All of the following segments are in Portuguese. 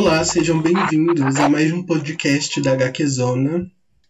Olá, sejam bem-vindos a mais um podcast da HQ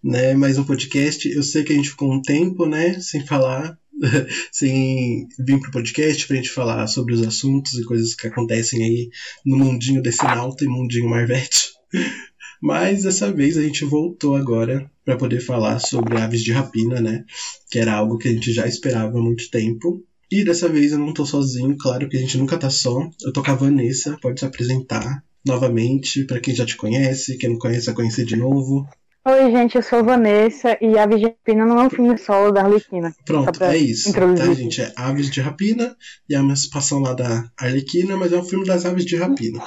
né? Mais um podcast. Eu sei que a gente ficou um tempo, né, sem falar, sem vir pro podcast pra gente falar sobre os assuntos e coisas que acontecem aí no mundinho desse nauta e mundinho Marvete. Mas dessa vez a gente voltou agora para poder falar sobre aves de rapina, né? Que era algo que a gente já esperava há muito tempo. E dessa vez eu não tô sozinho, claro que a gente nunca tá só. Eu tô com a Vanessa, pode se apresentar novamente para quem já te conhece, quem não conhece, a conhecer de novo. Oi, gente, eu sou a Vanessa e Aves de Rapina não é um filme solo da Arlequina. Pronto, é isso. Tá, gente? É Aves de Rapina e é a emancipação lá da Arlequina, mas é um filme das Aves de Rapina.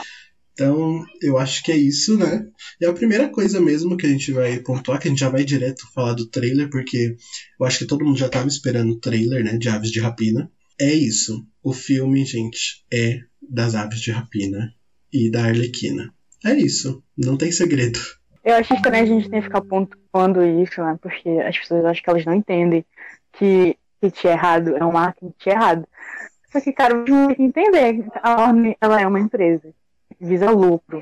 Então, eu acho que é isso, né? E a primeira coisa mesmo que a gente vai pontuar, que a gente já vai direto falar do trailer, porque eu acho que todo mundo já estava esperando o trailer, né, de Aves de Rapina. É isso. O filme, gente, é das Aves de Rapina e da Arlequina. É isso. Não tem segredo. Eu acho estranho a gente ter que ficar pontuando isso, né? Porque as pessoas acham que elas não entendem que kit errado é um marketing errado. Só que, cara, a gente tem que entender. A Orne, ela é uma empresa visa lucro.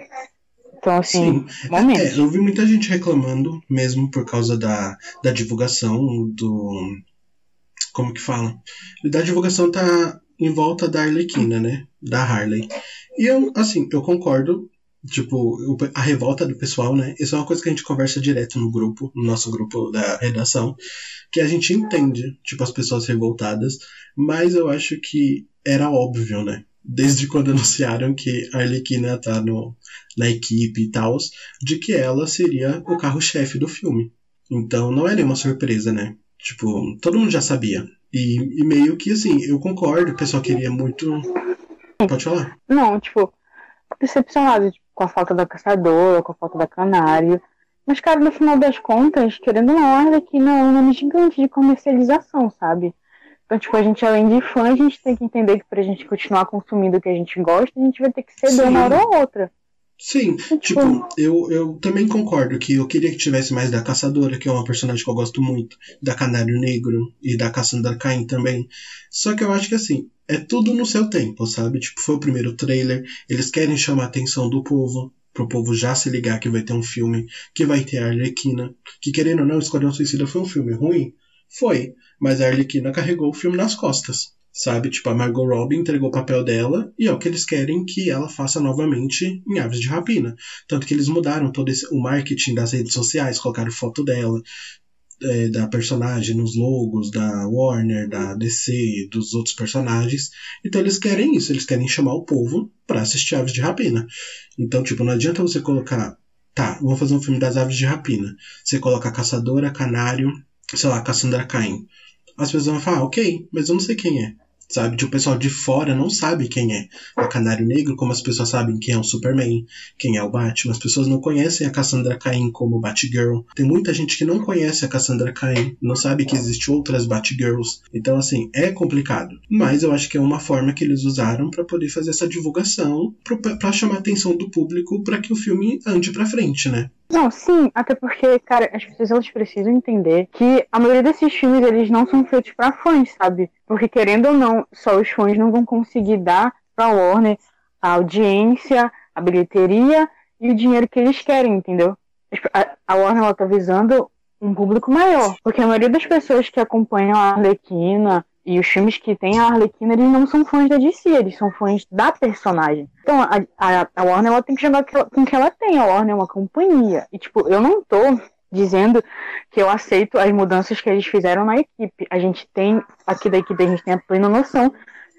Então, assim, Sim. momento. É, eu vi muita gente reclamando, mesmo por causa da, da divulgação do. Como que fala? Da divulgação tá em volta da Arlequina, né? Da Harley. E eu, assim, eu concordo. Tipo, a revolta do pessoal, né? Isso é uma coisa que a gente conversa direto no grupo, no nosso grupo da redação, que a gente entende, tipo, as pessoas revoltadas, mas eu acho que era óbvio, né? desde quando anunciaram que a Arlequina tá no, na equipe e tal, de que ela seria o carro-chefe do filme. Então não é nenhuma surpresa, né? Tipo, todo mundo já sabia. E, e meio que assim, eu concordo, o pessoal queria muito. Pode falar? Não, tipo, decepcionado tipo, com a falta da caçadora, com a falta da canário. Mas, cara, no final das contas, querendo ou não, a Arlequina é um nome gigante de comercialização, sabe? Então, tipo, a gente, além de fã, a gente tem que entender que pra gente continuar consumindo o que a gente gosta, a gente vai ter que ceder uma hora ou outra. Sim, então, tipo, tipo, eu, eu também concordo que eu queria que tivesse mais da Caçadora, que é uma personagem que eu gosto muito, da Canário Negro e da Cassandra Cain também. Só que eu acho que assim, é tudo no seu tempo, sabe? Tipo, foi o primeiro trailer, eles querem chamar a atenção do povo, pro povo já se ligar que vai ter um filme, que vai ter a Arlequina, que querendo ou não, Esquadrão Suicida foi um filme ruim, foi, mas a Arlequina carregou o filme nas costas. Sabe? Tipo, a Margot Robbie entregou o papel dela e é o que eles querem que ela faça novamente em Aves de Rapina. Tanto que eles mudaram todo esse, o marketing das redes sociais, colocaram foto dela, é, da personagem nos logos da Warner, da DC, dos outros personagens. Então eles querem isso, eles querem chamar o povo para assistir Aves de Rapina. Então, tipo, não adianta você colocar, tá, vamos fazer um filme das Aves de Rapina. Você coloca Caçadora, Canário, sei lá, Cassandra Cain. As pessoas vão falar, ah, ok, mas eu não sei quem é sabe? Tipo, o pessoal de fora não sabe quem é o Canário Negro, como as pessoas sabem quem é o Superman, quem é o Batman. As pessoas não conhecem a Cassandra Cain como Batgirl. Tem muita gente que não conhece a Cassandra Cain, não sabe que existe outras Batgirls. Então, assim, é complicado. Mas eu acho que é uma forma que eles usaram para poder fazer essa divulgação, para chamar a atenção do público para que o filme ande para frente, né? Não, sim, até porque, cara, as pessoas elas precisam entender que a maioria desses filmes eles não são feitos para fãs, sabe? Porque querendo ou não, só os fãs não vão conseguir dar pra Warner a audiência, a bilheteria e o dinheiro que eles querem, entendeu? A Warner ela tá visando um público maior, porque a maioria das pessoas que acompanham a Arlequina e os filmes que tem a Arlequina, eles não são fãs da DC, eles são fãs da personagem. Então, a, a, a Warner ela tem que jogar com o que ela tem. A Warner é uma companhia. E, tipo, eu não tô dizendo que eu aceito as mudanças que eles fizeram na equipe. A gente tem, aqui da equipe, a gente tem a plena noção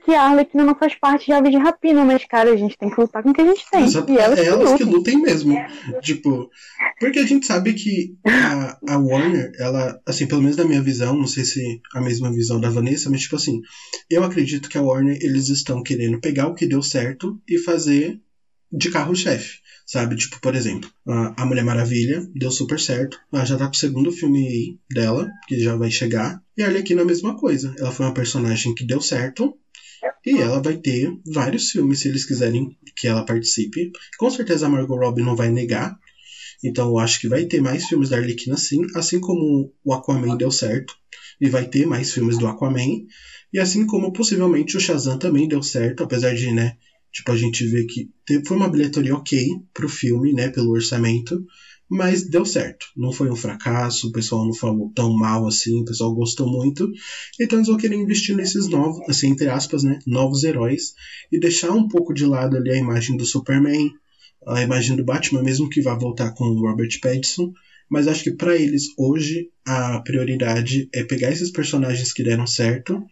que a Arlequina não faz parte de Ave de Rapina, mas, cara, a gente tem que lutar com o que a gente tem. Exato. E elas, é elas que, lutem. mesmo. Tipo, porque a gente sabe que a, a Warner, ela, assim, pelo menos na minha visão, não sei se a mesma visão da Vanessa, mas, tipo assim, eu acredito que a Warner, eles estão querendo pegar o que deu certo e fazer de carro-chefe. Sabe? Tipo, por exemplo, a Mulher Maravilha deu super certo. Ela já tá com o segundo filme dela, que já vai chegar. E a Arlequina a mesma coisa. Ela foi uma personagem que deu certo e ela vai ter vários filmes se eles quiserem que ela participe. Com certeza a Margot Robbie não vai negar. Então eu acho que vai ter mais filmes da Arlequina sim, assim como o Aquaman deu certo. E vai ter mais filmes do Aquaman. E assim como possivelmente o Shazam também deu certo, apesar de, né, Tipo, a gente vê que foi uma bilheteria ok pro filme, né? Pelo orçamento. Mas deu certo. Não foi um fracasso, o pessoal não falou tão mal assim, o pessoal gostou muito. Então eles vão querer investir nesses novos, assim, entre aspas, né? Novos heróis. E deixar um pouco de lado ali a imagem do Superman, a imagem do Batman, mesmo que vá voltar com o Robert Pattinson. Mas acho que para eles hoje a prioridade é pegar esses personagens que deram certo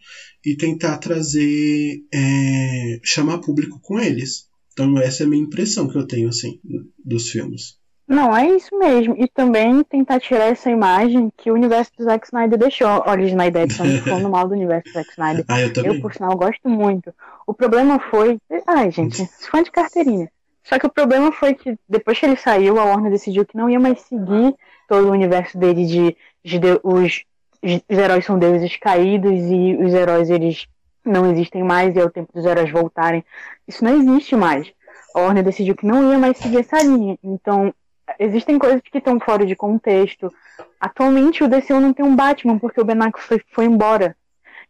e tentar trazer, é, chamar público com eles. Então essa é a minha impressão que eu tenho assim dos filmes. Não, é isso mesmo. E também tentar tirar essa imagem que o universo do Zack Snyder deixou. Olha, Snyder, estamos falando mal do universo do Zack Snyder. Ah, eu também. Eu, por sinal, gosto muito. O problema foi. Ai, gente, fã de carteirinha. Só que o problema foi que depois que ele saiu, a Warner decidiu que não ia mais seguir todo o universo dele de, de, de os, os heróis são deuses caídos e os heróis eles não existem mais e é o tempo dos heróis voltarem. Isso não existe mais. A Warner decidiu que não ia mais seguir essa linha. Então, existem coisas que estão fora de contexto. Atualmente o DCU não tem um Batman porque o Ben Affleck foi, foi embora.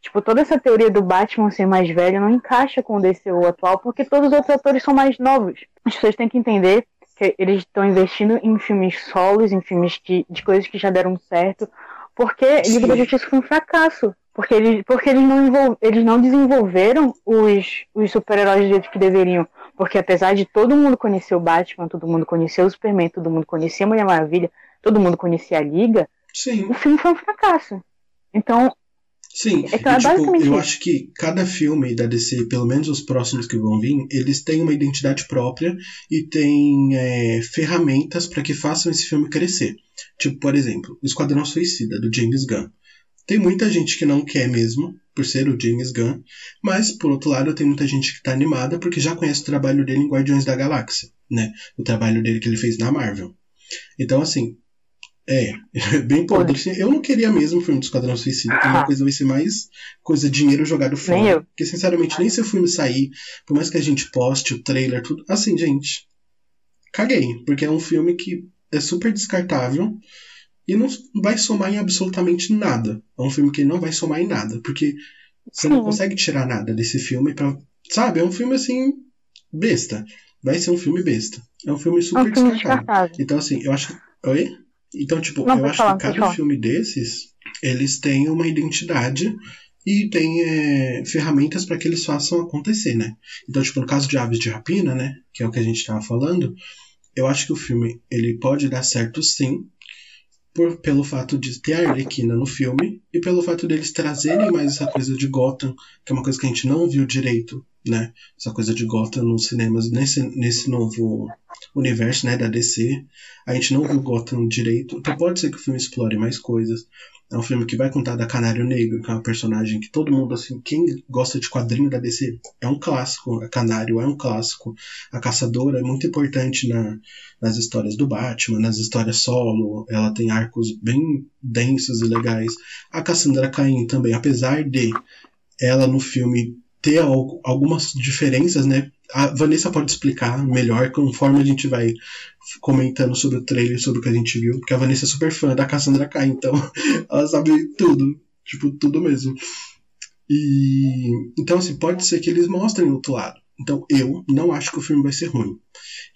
Tipo, toda essa teoria do Batman ser mais velho não encaixa com o DCU atual porque todos os outros atores são mais novos. As pessoas têm que entender que eles estão investindo em filmes solos, em filmes que, de coisas que já deram certo, porque Liga da Justiça foi um fracasso. Porque eles, porque eles, não, eles não desenvolveram os, os super-heróis do jeito que deveriam. Porque apesar de todo mundo conhecer o Batman, todo mundo conhecer o Superman, todo mundo conhecer a Mulher Maravilha, todo mundo conhecer a Liga, Sim. o filme foi um fracasso. Então. Sim, então, e, é tipo, eu isso. acho que cada filme da DC, pelo menos os próximos que vão vir, eles têm uma identidade própria e têm é, ferramentas para que façam esse filme crescer. Tipo, por exemplo, o Esquadrão Suicida, do James Gunn. Tem muita gente que não quer mesmo, por ser o James Gunn, mas, por outro lado, tem muita gente que está animada porque já conhece o trabalho dele em Guardiões da Galáxia, né? O trabalho dele que ele fez na Marvel. Então, assim, é, bem podre. Eu não queria mesmo o filme do Esquadrão Suicida, que uma coisa vai ser mais coisa dinheiro jogado Ah. Nem fora. Porque, sinceramente, nem se o filme sair, por mais que a gente poste o trailer, tudo. Assim, gente, caguei, porque é um filme que é super descartável e não vai somar em absolutamente nada. É um filme que não vai somar em nada, porque você não consegue tirar nada desse filme pra. Sabe? É um filme assim. besta. Vai ser um filme besta. É um filme É super um filme descartável. descartável. Então, assim, eu acho. Oi? Então, tipo, Não, eu acho falar, que cada falar. filme desses, eles têm uma identidade e tem é, ferramentas para que eles façam acontecer, né? Então, tipo, no caso de Aves de Rapina, né? Que é o que a gente tava falando, eu acho que o filme ele pode dar certo sim, por, pelo fato de ter a Arlequina no filme e pelo fato deles trazerem mais essa coisa de Gotham, que é uma coisa que a gente não viu direito, né? Essa coisa de Gotham nos cinemas nesse, nesse novo universo, né, da DC. A gente não viu Gotham direito, então pode ser que o filme explore mais coisas. É um filme que vai contar da Canário Negro, que é uma personagem que todo mundo, assim, quem gosta de quadrinho da DC, é um clássico. A Canário é um clássico. A Caçadora é muito importante na, nas histórias do Batman, nas histórias solo. Ela tem arcos bem densos e legais. A Cassandra Cain também, apesar de ela no filme ter al- algumas diferenças, né? A Vanessa pode explicar melhor conforme a gente vai comentando sobre o trailer, sobre o que a gente viu, porque a Vanessa é super fã da Cassandra Cain, então ela sabe tudo, tipo, tudo mesmo. E então assim, pode ser que eles mostrem o outro lado. Então eu não acho que o filme vai ser ruim.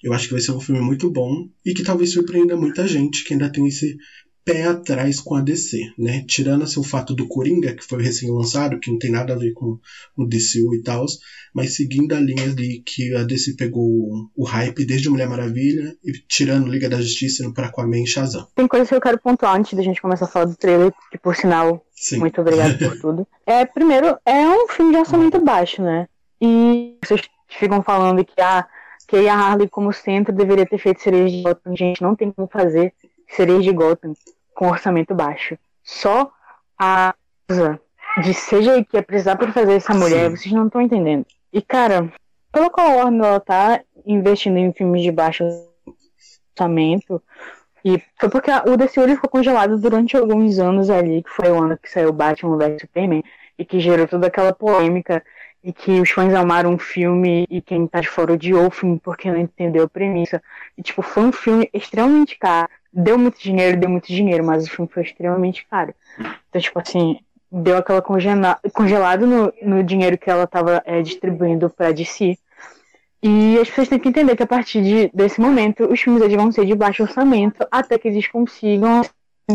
Eu acho que vai ser um filme muito bom e que talvez surpreenda muita gente que ainda tem esse pé atrás com a DC, né? Tirando assim, o fato do Coringa, que foi recém-lançado, que não tem nada a ver com o DCU e tal, mas seguindo a linha de que a DC pegou o hype desde Mulher Maravilha e tirando Liga da Justiça indo pra Aquaman e Shazam. Tem coisas que eu quero pontuar antes da gente começar a falar do trailer, que por sinal, Sim. muito obrigado por tudo. É, primeiro, é um filme de orçamento baixo, né? E vocês ficam falando que, ah, que a Harley como centro deveria ter feito sereias de Gotham. Gente, não tem como fazer sereias de Gotham com orçamento baixo. Só a de seja que ia precisar pra fazer essa mulher, Sim. vocês não estão entendendo. E, cara, pelo qual a Warner ela tá investindo em filmes de baixo orçamento, e foi porque o DCU ele ficou congelado durante alguns anos ali, que foi o ano que saiu Batman vs Superman, e que gerou toda aquela polêmica, e que os fãs amaram o filme, e quem tá de fora odiou o filme porque não entendeu a premissa. E, tipo, foi um filme extremamente caro. Deu muito dinheiro, deu muito dinheiro, mas o filme foi extremamente caro. Então, tipo assim, deu aquela congela congelado no, no dinheiro que ela tava é, distribuindo pra DC. E as pessoas têm que entender que a partir de, desse momento, os filmes eles vão ser de baixo orçamento até que eles consigam.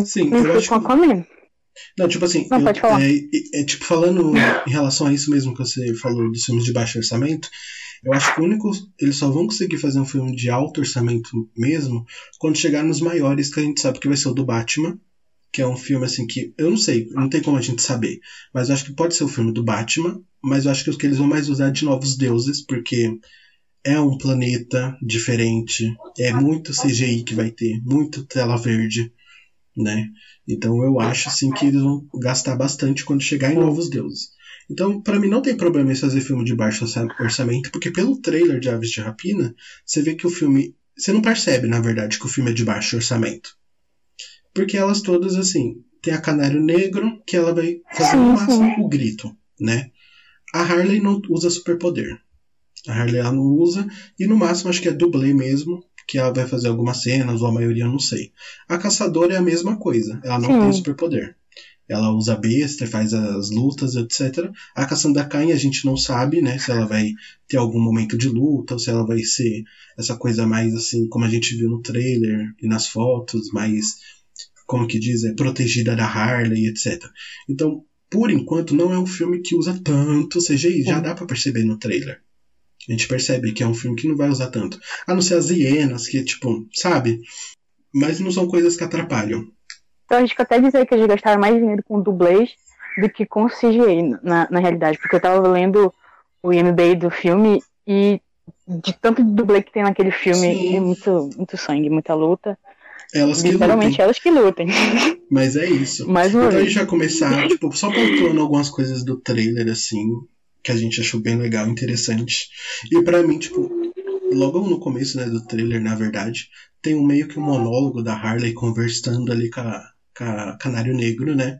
Sim, eu acho com que... Não, tipo assim, Não, eu, pode falar. É, é, tipo, falando em relação a isso mesmo que você falou dos filmes de baixo orçamento, eu acho que o único. Eles só vão conseguir fazer um filme de alto orçamento mesmo quando chegar nos maiores, que a gente sabe que vai ser o do Batman, que é um filme assim que. Eu não sei, não tem como a gente saber. Mas eu acho que pode ser o filme do Batman, mas eu acho que os que eles vão mais usar de novos deuses, porque é um planeta diferente, é muito CGI que vai ter, muito tela verde, né? Então eu acho assim que eles vão gastar bastante quando chegar em Novos Deuses. Então, para mim não tem problema em fazer filme de baixo orçamento, porque pelo trailer de Aves de Rapina, você vê que o filme, você não percebe, na verdade, que o filme é de baixo orçamento. Porque elas todas assim, tem a Canário Negro, que ela vai fazer no máximo o grito, né? A Harley não usa superpoder. A Harley ela não usa. E no máximo acho que é dublê mesmo. Que ela vai fazer algumas cenas, ou a maioria eu não sei. A caçadora é a mesma coisa. Ela não Sim. tem superpoder. Ela usa besta, faz as lutas, etc. A Cassandra Cain a gente não sabe, né? Se ela vai ter algum momento de luta, ou se ela vai ser essa coisa mais assim, como a gente viu no trailer e nas fotos, mais, como que diz, é protegida da Harley, etc. Então, por enquanto, não é um filme que usa tanto CGI. Já dá para perceber no trailer. A gente percebe que é um filme que não vai usar tanto. A não ser as hienas, que, tipo, sabe? Mas não são coisas que atrapalham. Então a gente pode até dizer que eles gastaram mais dinheiro com dublês do que com CGI, na, na realidade. Porque eu tava lendo o IMDb do filme e de tanto de dublê que tem naquele filme, Sim. é muito, muito sangue, muita luta. Elas que Literalmente lutem. elas que lutem. Mas é isso. Mais uma então vez. a gente vai começar, tipo, só pontuando algumas coisas do trailer, assim, que a gente achou bem legal, interessante. E para mim, tipo, logo no começo, né, do trailer, na verdade, tem um meio que um monólogo da Harley conversando ali com a, com a Canário Negro, né?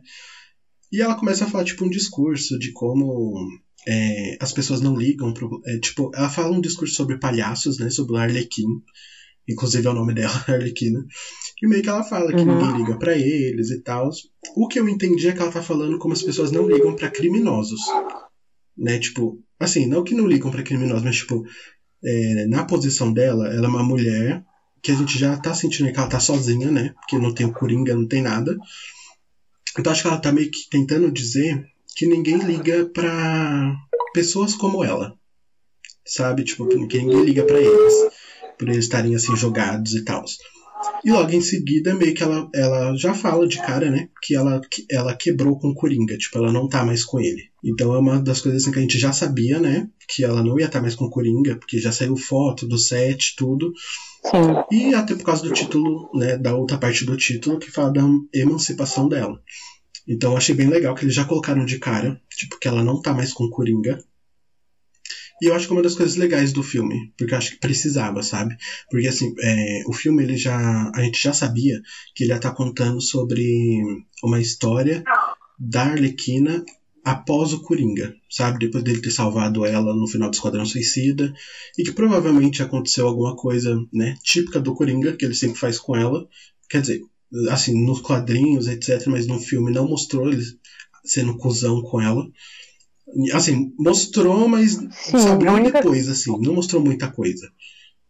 E ela começa a falar, tipo, um discurso de como é, as pessoas não ligam pro. É, tipo, ela fala um discurso sobre palhaços, né? Sobre o Arlequim. Inclusive é o nome dela, Arlequina. E meio que ela fala que uhum. ninguém liga para eles e tal. O que eu entendi é que ela tá falando como as pessoas não ligam para criminosos né? Tipo, assim, não que não ligam para criminosos, mas tipo, é, na posição dela, ela é uma mulher que a gente já tá sentindo que ela tá sozinha, né? Porque não tem o Coringa, não tem nada. Então acho que ela tá meio que tentando dizer que ninguém liga para pessoas como ela. Sabe? Tipo, que ninguém liga para eles. Por eles estarem assim jogados e tal. E logo em seguida, meio que ela, ela já fala de cara, né? Que ela, que ela quebrou com o Coringa, tipo, ela não tá mais com ele. Então é uma das coisas assim, que a gente já sabia, né? Que ela não ia estar tá mais com o Coringa, porque já saiu foto do set, tudo. Sim. E até por causa do título, né? Da outra parte do título, que fala da emancipação dela. Então eu achei bem legal que eles já colocaram de cara, tipo, que ela não tá mais com o Coringa. E eu acho que é uma das coisas legais do filme, porque eu acho que precisava, sabe? Porque assim, é, o filme ele já. A gente já sabia que ele ia estar tá contando sobre uma história da Arlequina após o Coringa, sabe? Depois dele ter salvado ela no final do Esquadrão Suicida. E que provavelmente aconteceu alguma coisa, né? Típica do Coringa, que ele sempre faz com ela. Quer dizer, assim, nos quadrinhos, etc. Mas no filme não mostrou ele sendo cuzão com ela. Assim, mostrou, mas Sim, sabe única... depois, assim, não mostrou muita coisa.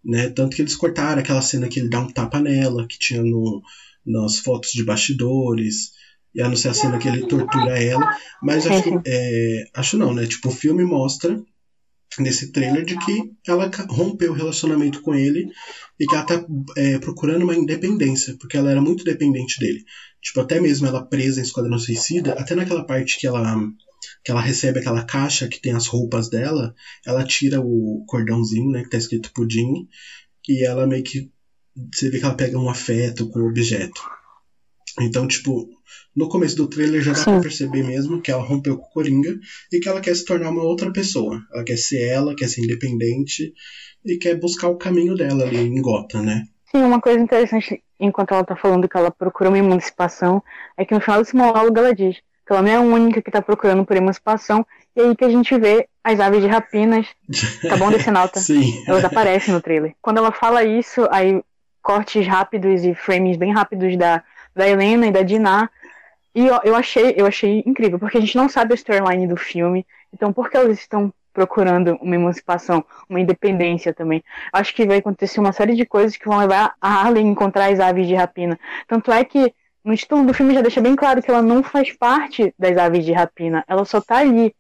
Né? Tanto que eles cortaram aquela cena que ele dá um tapa nela, que tinha no, nas fotos de bastidores, e a não ser a cena que ele tortura ela. Mas acho, é, acho não, né? Tipo, o filme mostra nesse trailer de que ela rompeu o relacionamento com ele e que ela tá é, procurando uma independência, porque ela era muito dependente dele. Tipo, até mesmo ela presa em Esquadrão Suicida, até naquela parte que ela que ela recebe aquela caixa que tem as roupas dela, ela tira o cordãozinho, né, que tá escrito pudim, e ela meio que você vê que ela pega um afeto com o objeto. Então, tipo, no começo do trailer já dá Sim. pra perceber mesmo que ela rompeu com o Coringa e que ela quer se tornar uma outra pessoa. Ela quer ser ela, quer ser independente e quer buscar o caminho dela ali em Gotham, né? Sim, uma coisa interessante enquanto ela tá falando que ela procura uma emancipação é que no final desse monólogo ela diz que ela não é a única que está procurando por emancipação, e aí que a gente vê as aves de rapinas, tá bom, Decenalta? Sim. Elas aparecem no trailer. Quando ela fala isso, aí cortes rápidos e frames bem rápidos da, da Helena e da Dinah, e eu, eu, achei, eu achei incrível, porque a gente não sabe a storyline do filme, então por que elas estão procurando uma emancipação, uma independência também. Acho que vai acontecer uma série de coisas que vão levar a Harley a encontrar as aves de rapina. Tanto é que no título do filme já deixa bem claro que ela não faz parte das aves de rapina, ela só tá ali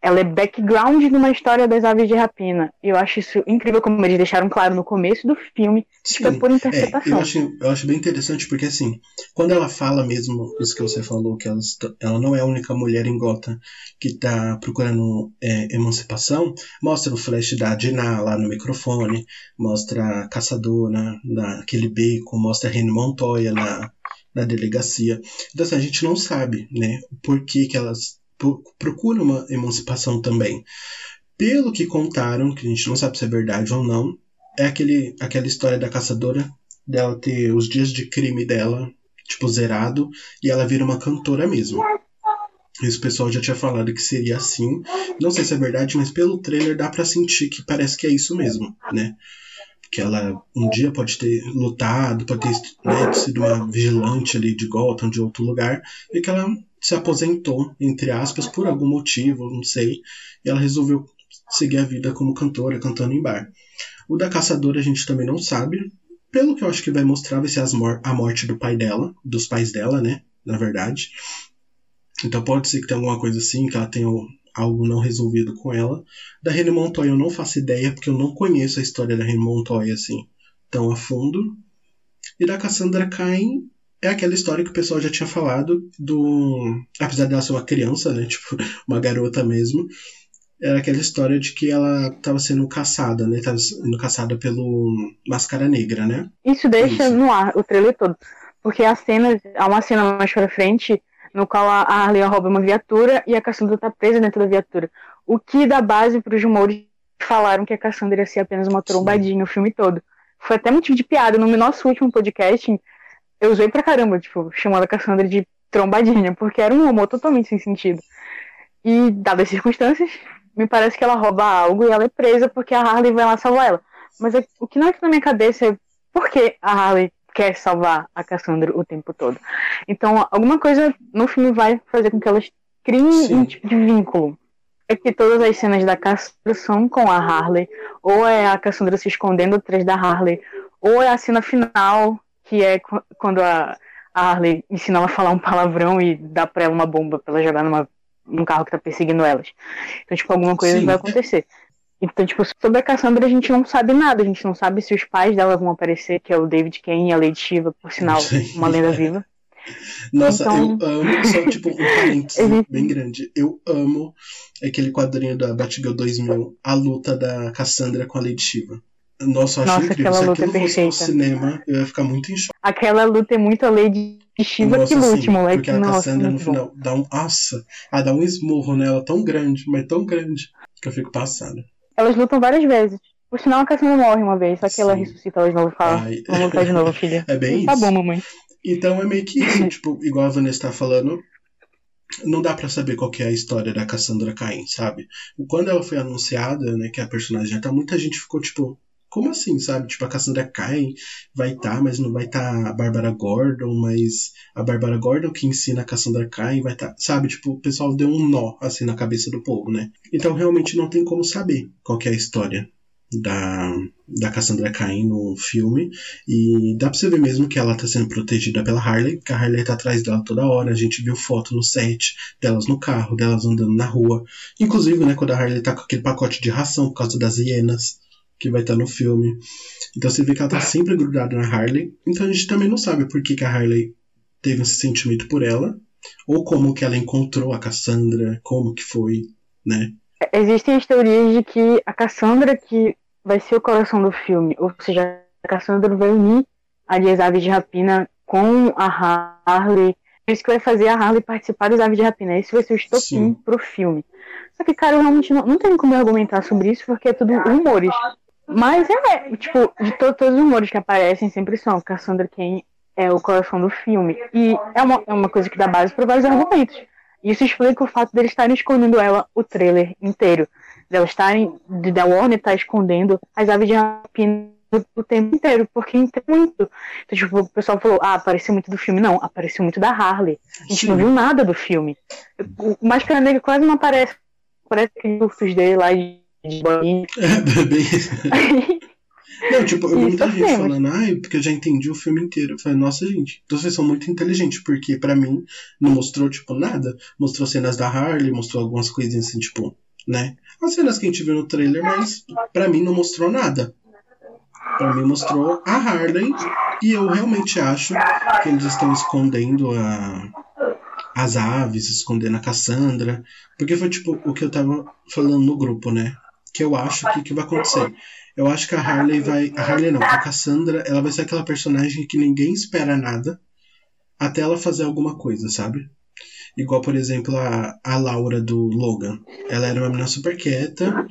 ela é background de uma história das aves de rapina. E eu acho isso incrível como eles deixaram claro no começo do filme. Sim, por interpretação. É, eu, acho, eu acho bem interessante porque, assim, quando ela fala mesmo isso que você falou, que ela, ela não é a única mulher em Gotham que está procurando é, emancipação, mostra o flash da Dinah lá no microfone, mostra a caçadora naquele beco, mostra a Rene Montoya na, na delegacia. Então, assim, a gente não sabe, né, o porquê que elas procura uma emancipação também. Pelo que contaram, que a gente não sabe se é verdade ou não, é aquele, aquela história da caçadora dela ter os dias de crime dela, tipo, zerado, e ela vira uma cantora mesmo. Esse pessoal já tinha falado que seria assim. Não sei se é verdade, mas pelo trailer dá para sentir que parece que é isso mesmo, né? Que ela um dia pode ter lutado, pode ter né, sido uma vigilante ali de Gotham, de outro lugar, e que ela se aposentou, entre aspas, por algum motivo, não sei, e ela resolveu seguir a vida como cantora, cantando em bar. O da caçadora a gente também não sabe. Pelo que eu acho que vai mostrar, vai ser mor a morte do pai dela, dos pais dela, né? Na verdade. Então pode ser que tenha alguma coisa assim, que ela tenha algo não resolvido com ela. Da Rene Montoya eu não faço ideia, porque eu não conheço a história da Rene Montoya assim tão a fundo. E da Cassandra Cain, é aquela história que o pessoal já tinha falado do. Apesar dela ser uma criança, né? Tipo, uma garota mesmo. Era aquela história de que ela estava sendo caçada, né? Tava sendo caçada pelo Máscara Negra, né? Isso deixa Isso. no ar o trailer todo. Porque a cena, há uma cena mais pra frente, no qual a Harley rouba uma viatura e a Cassandra tá presa dentro da viatura. O que dá base para os rumores falaram que a Cassandra ia ser apenas uma trombadinha o filme todo. Foi até motivo de piada. No nosso último podcast, eu usei pra caramba, tipo, chamando a Cassandra de trombadinha, porque era um humor totalmente sem sentido. E, dadas as circunstâncias, me parece que ela rouba algo e ela é presa porque a Harley vai lá salvar ela. Mas é, o que não entra na minha cabeça é por que a Harley quer salvar a Cassandra o tempo todo. Então, alguma coisa no filme vai fazer com que elas criem Sim. um tipo de vínculo. É que todas as cenas da Cassandra são com a Harley, ou é a Cassandra se escondendo atrás da Harley, ou é a cena final que é quando a, Harley ensina ela a falar um palavrão e dá pra ela uma bomba pra ela jogar numa, num carro que tá perseguindo elas. Então, tipo, alguma coisa Sim. vai acontecer. Então, tipo, sobre a Cassandra a gente não sabe nada, a gente não sabe se os pais dela vão aparecer, que é o David Kane e a Lady Shiva, por sinal, uma lenda viva. Nossa, então... eu amo, só tipo um parênteses bem grande. Eu amo aquele quadrinho da Batgirl 2000, a luta da Cassandra com a Lady Shiva. Nossa, eu acho Nossa, incrível. Se aquilo é fosse no cinema, eu ia ficar muito em choque. Aquela luta é muito a Lady Shiva que lute, sim, moleque. Porque a Nossa, Cassandra no final dá um. Nossa, ela dá um esmurro nela tão grande, mas tão grande, que eu fico passada. Elas lutam várias vezes. Por sinal, a Cassandra morre uma vez, só que sim. ela ressuscita ela de novo e fala: Ai... Vamos lutar de novo, filha. É bem tá isso. Tá bom, mamãe. Então é meio que isso, tipo, igual a Vanessa tá falando, não dá para saber qual é a história da Cassandra Cain, sabe? Quando ela foi anunciada, né, que a personagem já tá, muita gente ficou tipo, como assim, sabe? Tipo, a Cassandra Cain vai estar, tá, mas não vai estar tá a Bárbara Gordon, mas a Bárbara Gordon que ensina a Cassandra Cain vai estar, tá, sabe? Tipo, o pessoal deu um nó, assim, na cabeça do povo, né? Então, realmente não tem como saber qual é a história da, da Cassandra Cain no filme. E dá pra você ver mesmo que ela tá sendo protegida pela Harley, que a Harley tá atrás dela toda hora. A gente viu foto no set delas no carro, delas andando na rua. Inclusive, né, quando a Harley tá com aquele pacote de ração por causa das hienas que vai estar no filme. Então você vê que ela tá sempre grudada na Harley. Então a gente também não sabe por que, que a Harley teve esse sentimento por ela. Ou como que ela encontrou a Cassandra, como que foi, né? Existem as teorias de que a Cassandra que vai ser o coração do filme, ou seja, a Cassandra vai unir ali as aves de rapina com a Harley. Isso que vai fazer a Harley participar das aves de rapina. Esse vai ser o estopim pro filme. Só que, cara, eu realmente não, não tenho como argumentar sobre isso, porque é tudo rumores. Mas é, tipo, de to todos os rumores que aparecem sempre são Cassandra Cain é o coração do filme. E é uma, é uma coisa que dá base para vários argumentos. Isso explica o fato deles estarem escondendo ela o trailer inteiro. Delas estarem. De da Warner estar tá escondendo as aves de rapina o tempo inteiro, porque tem muito. Então, tipo, o pessoal falou, ah, apareceu muito do filme. Não, apareceu muito da Harley. A gente Sim. não viu nada do filme. O Máscara Negra quase não aparece parece que os dele lá de, de. É, bem. Não, tipo, eu vi muita gente falando, ai, porque eu já entendi o filme inteiro. Eu falei, nossa, gente, então vocês são muito inteligentes, porque para mim não mostrou, tipo, nada. Mostrou cenas da Harley, mostrou algumas coisinhas assim, tipo, né? As cenas que a gente viu no trailer, mas para mim não mostrou nada. Pra mim mostrou a Harley, e eu realmente acho que eles estão escondendo a, as aves, escondendo a Cassandra. Porque foi tipo o que eu tava falando no grupo, né? Que eu acho que, que vai acontecer. Eu acho que a Harley vai. A Harley não, a Cassandra, ela vai ser aquela personagem que ninguém espera nada até ela fazer alguma coisa, sabe? Igual, por exemplo, a, a Laura do Logan. Ela era uma menina super quieta.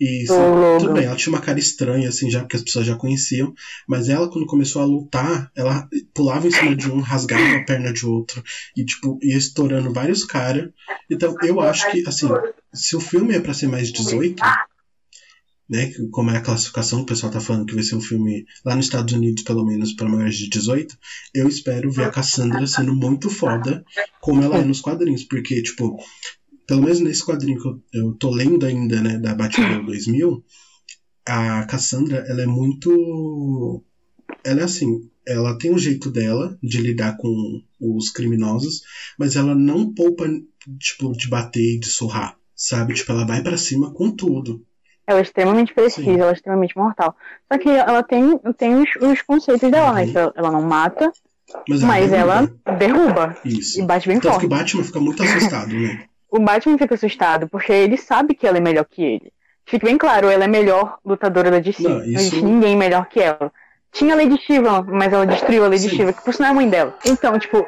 E assim, tudo bem, ela tinha uma cara estranha, assim, já porque as pessoas já conheciam. Mas ela, quando começou a lutar, ela pulava em cima de um, rasgava a perna de outro. E, tipo, ia estourando vários caras. Então, eu acho que, assim, se o filme é para ser mais 18, né? Como é a classificação o pessoal tá falando que vai ser um filme lá nos Estados Unidos, pelo menos, para maiores de 18, eu espero ver a Cassandra sendo muito foda, como ela é nos quadrinhos, porque, tipo, pelo menos nesse quadrinho que eu, eu tô lendo ainda, né, da Batgirl 2000, a Cassandra, ela é muito. Ela é assim, ela tem um jeito dela de lidar com os criminosos, mas ela não poupa, tipo, de bater e de surrar, sabe? Tipo, ela vai para cima com tudo. Ela é extremamente precisa, Sim. ela é extremamente mortal. Só que ela tem, tem os, os conceitos dela, né? uhum. né? Ela não mata, mas, mas ela, derruba. Isso. E bate bem Tanto forte. que o Batman fica muito assustado, né? o Batman fica assustado porque ele sabe que ela é melhor que ele. Fica bem claro, ela é melhor lutadora da DC. Não, isso... não ninguém melhor que ela. Tinha a Lady Shiva, mas ela destruiu a Lady Sim. Shiva, que por sinal é a mãe dela. Então, tipo,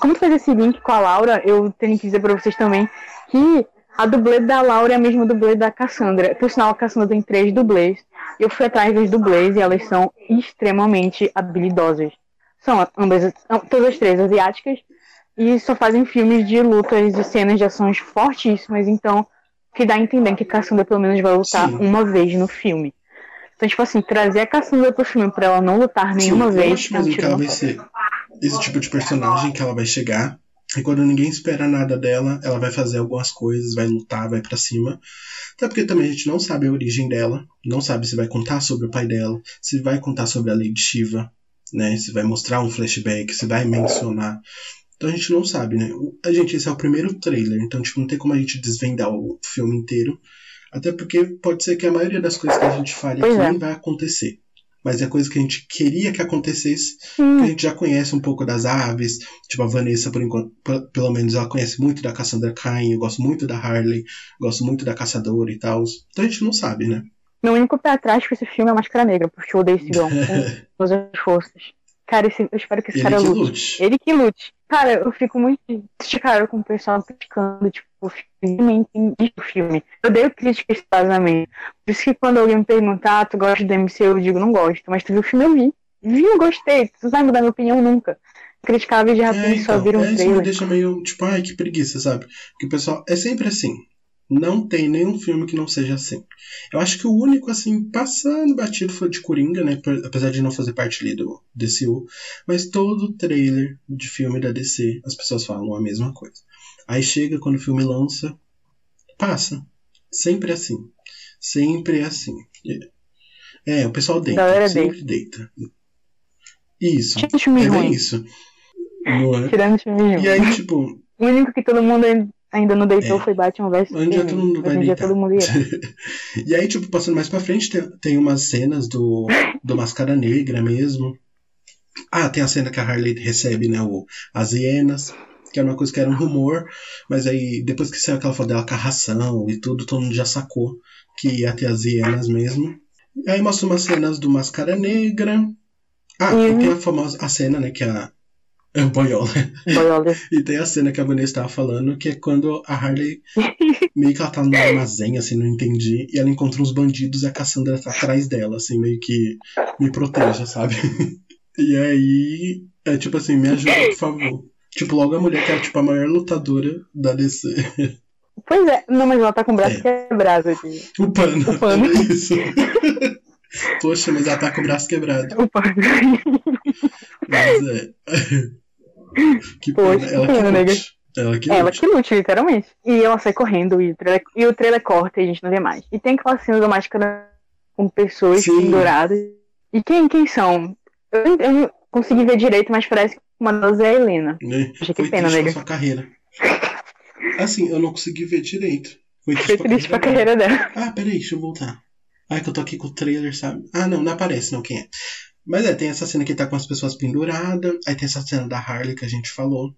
como tu faz esse link com a Laura, eu tenho que dizer pra vocês também que a dublê da Laura é a mesma dublê da Cassandra. Por sinal, a Cassandra tem três dublês. Eu fui atrás das dublês e elas são extremamente habilidosas. São ambas, todas as três asiáticas. E só fazem filmes de lutas e cenas de ações fortíssimas. Então, que dá a entender que a Cassandra pelo menos vai lutar Sim. uma vez no filme. Então, tipo assim, trazer a Cassandra pro filme pra ela não lutar nenhuma Sim, vez. Eu acho mesmo que ela vai ser esse tipo de personagem que ela vai chegar e quando ninguém espera nada dela, ela vai fazer algumas coisas, vai lutar, vai para cima. Até porque também a gente não sabe a origem dela, não sabe se vai contar sobre o pai dela, se vai contar sobre a Lady Shiva, né? Se vai mostrar um flashback, se vai mencionar. Então a gente não sabe, né? A gente, esse é o primeiro trailer, então tipo, não tem como a gente desvendar o filme inteiro. Até porque pode ser que a maioria das coisas que a gente fale aqui é. nem vai acontecer mas é coisa que a gente queria que acontecesse, hum. que a gente já conhece um pouco das aves, tipo a Vanessa, por enquanto, pelo menos ela conhece muito da Cassandra Cain, eu gosto muito da Harley, gosto muito da Caçadora e tal. Então a gente não sabe, né? Meu único pé atrás com esse filme é Máscara Negra, porque eu odeio esse vilão com todas as forças. Cara, esse, eu espero que esse Ele cara que lute. lute. Ele que lute. Cara, eu fico muito cara com o pessoal criticando, tipo, realmente o filme. Eu odeio críticas de casamento. Por isso que quando alguém me perguntar, ah, tu gosta do MCU, eu digo, não gosto. Mas tu viu o filme, eu vi. Vi, eu gostei. Tu não vai mudar minha opinião nunca. Criticar de repente é, então, só vira um é, trailer. Isso me deixa meio, tipo, ai, que preguiça, sabe? Porque o pessoal, é sempre assim. Não tem nenhum filme que não seja assim. Eu acho que o único, assim, passando batido foi de Coringa, né? Apesar de não fazer parte ali do DCU. Mas todo trailer de filme da DC, as pessoas falam a mesma coisa. Aí chega quando o filme lança, passa. Sempre é assim. Sempre é assim. É, o pessoal deita. Galera sempre deita. Isso. Tirando é bem isso. É? Tirando filme E aí, tipo. O único que todo mundo ainda não deitou É. foi Batman vs Um dia todo mundo vai deitar. todo mundo e aí, tipo, passando mais pra frente, tem, tem umas cenas do, do Máscara Negra mesmo. Ah, tem a cena que a Harley recebe, né, o, as hienas, que era uma coisa que era um rumor, mas aí, depois que saiu aquela foto dela com a ração e tudo, todo mundo já sacou que ia ter as hienas mesmo. Aí mostra umas cenas do Máscara Negra. Ah, Uhum. e tem a famosa a cena, né, que a... É o Boiola. Boiola. E tem a cena que a Vanessa estava falando, que é quando a Harley meio que ela tá no armazém, assim, não entendi, e ela encontra uns bandidos e a Cassandra tá atrás dela, assim, meio que me proteja, sabe? e aí, é tipo assim, me ajuda, por favor. Tipo, logo a mulher que é tipo a maior lutadora da DC. Pois é, não, mas ela tá com o braço É. quebrado aqui. O pano. O pano. Isso. Poxa, mas ela tá com o braço quebrado. O pano. Mas é. que Poxa, pena. Ela que que nega. Ela que Ela lute. que lute, literalmente. E ela sai correndo e o trailer, e o trailer corta e a gente não vê mais. E tem aquela cena da máscara com pessoas Sim. penduradas. E quem, quem são? Eu, eu consegui ver direito, mas parece que uma delas é a Helena. Né? Achei que Foi pena, triste pra sua carreira. Assim, eu não consegui ver direito. Foi Foi triste pra carreira dela. Ah, peraí, deixa eu voltar. Ai, que eu tô aqui com o trailer, sabe? Ah, não, não aparece não quem é. Mas é, tem essa cena que tá com as pessoas penduradas. Aí tem essa cena da Harley que a gente falou.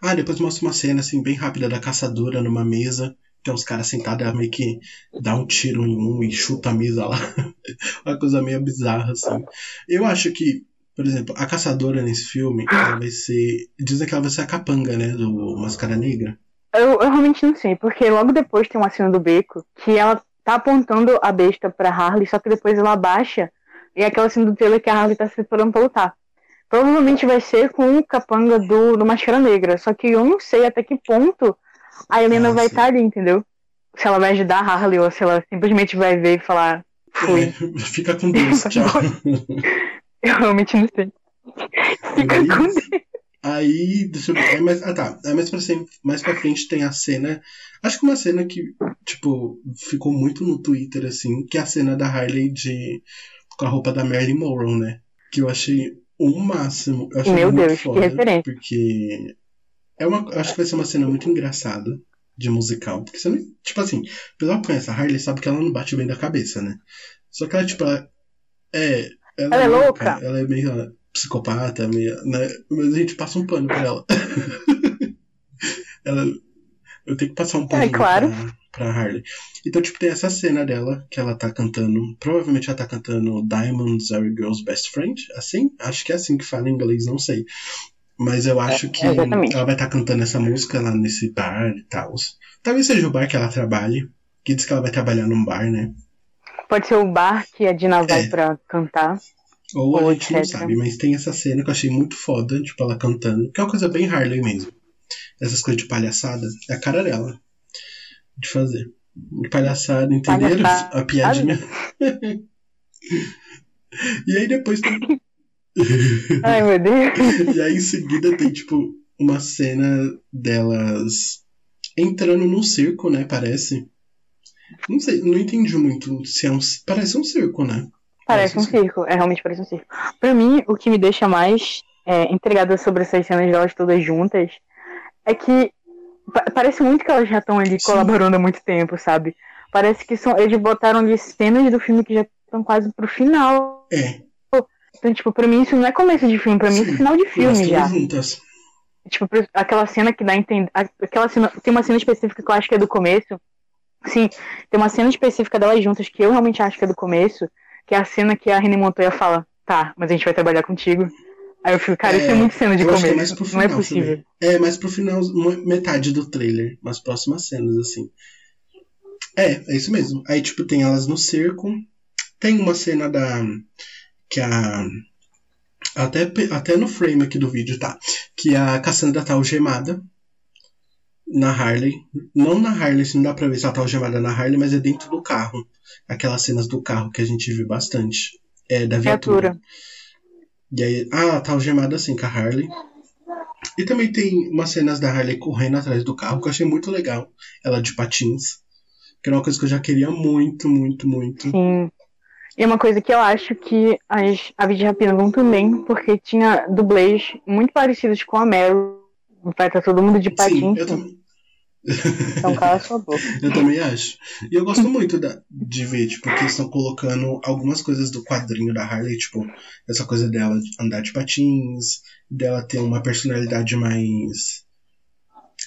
Ah, depois mostra uma cena assim bem rápida da caçadora numa mesa. Tem uns caras sentados, ela meio que dá um tiro em um e chuta a mesa lá. uma coisa meio bizarra, assim. Eu acho que, por exemplo, a caçadora nesse filme, ela vai ser. Dizem que ela vai ser a capanga, né? Do Máscara Negra. Eu, eu realmente não sei, porque logo depois tem uma cena do beco que ela tá apontando a besta pra Harley, só que depois ela abaixa e é aquela cena do trailer que a Harley tá se preparando pra lutar. Provavelmente vai ser com o capanga do, do Máscara Negra, só que eu não sei até que ponto a Helena Ah, vai estar ali, entendeu? Se ela vai ajudar a Harley ou se ela simplesmente vai ver e falar, fui. É, fica com Deus, tchau. Eu realmente não sei. Fica Mas- com Deus. Aí, deixa eu ver. É mais, ah, tá. É mais, pra, mais pra frente tem a cena. Acho que uma cena que, tipo, ficou muito no Twitter, assim, que é a cena da Harley de. com a roupa da Marilyn Monroe, né? Que eu achei o máximo. Eu achei Meu muito Deus, que foda, referência. Porque. É uma, acho que vai ser uma cena muito engraçada de musical. Porque você não. Tipo assim, o pessoal que conhece a Harley sabe que ela não bate bem da cabeça, né? Só que ela, tipo, ela, é. Ela, Ela é louca. Ela é meio psicopata, meio, né? Mas a gente passa um pano pra ela. ela. Eu tenho que passar um pano É, claro. pra, pra Harley. Então, tipo, tem essa cena dela que ela tá cantando. Provavelmente ela tá cantando Diamonds Are a Girl's Best Friend. Assim? Acho que é assim que fala em inglês, não sei. Mas eu acho que exatamente. ela vai estar cantando essa música lá nesse bar e tal. Talvez seja o bar que ela trabalhe. Que diz que ela vai trabalhar num bar, né? Pode ser o bar que a Dina vai É. pra cantar. Ou a Ou gente não etc. sabe, mas tem essa cena que eu achei muito foda, tipo, ela cantando, que é uma coisa bem Harley mesmo. Essas coisas de palhaçada, é a cara dela. De fazer. De palhaçada, entenderam? Palhaçada. A piadinha. e aí depois tem. Ai, meu Deus. e aí em seguida tem, tipo, uma cena delas entrando num circo, né? Parece. Não sei, não entendi muito se é um. Parece um circo, né? Parece um circo, é realmente parece um circo. Pra mim, o que me deixa mais é, intrigada sobre essas cenas delas todas juntas é que pa- parece muito que elas já estão ali Sim. colaborando há muito tempo, sabe? Parece que são, eles botaram ali cenas do filme que já estão quase pro final. É. Então, tipo, pra mim isso não é começo de filme, pra mim isso é final de filme já. juntas. Tipo, aquela cena que dá a entender. Aquela cena. Tem uma cena específica que eu acho que é do começo. Sim, tem uma cena específica delas juntas que eu realmente acho que é do começo. Que é a cena que a René Montoya fala, tá, mas a gente vai trabalhar contigo. Aí eu fico, cara, isso é É, muito cena de é começo. mais pro não é final possível. também. É, mais pro final, metade do trailer, umas próximas cenas, assim. É, é isso mesmo. Aí, tipo, tem elas no cerco. Tem uma cena da. Que a. Até, até no frame aqui do vídeo, tá? Que a Cassandra tá algemada na Harley. Não na Harley, assim, não dá pra ver se ela tá algemada na Harley, mas é dentro do carro. Aquelas cenas do carro que a gente viu bastante. É, da viatura. Viatura. E aí, ah, ela tá algemada assim com a Harley. E também tem umas cenas da Harley correndo atrás do carro, que eu achei muito legal. Ela de patins. Que era uma coisa que eu já queria muito, muito, muito. Sim. E é uma coisa que eu acho que as aves de rapina vão também, porque tinha dublês muito parecidos com a Meryl. Vai estar todo mundo de Sim, patins. eu também, Então cala sua boca. eu também acho. E eu gosto muito da- de ver, tipo, que estão colocando algumas coisas do quadrinho da Harley, tipo, essa coisa dela de andar de patins, dela ter uma personalidade mais.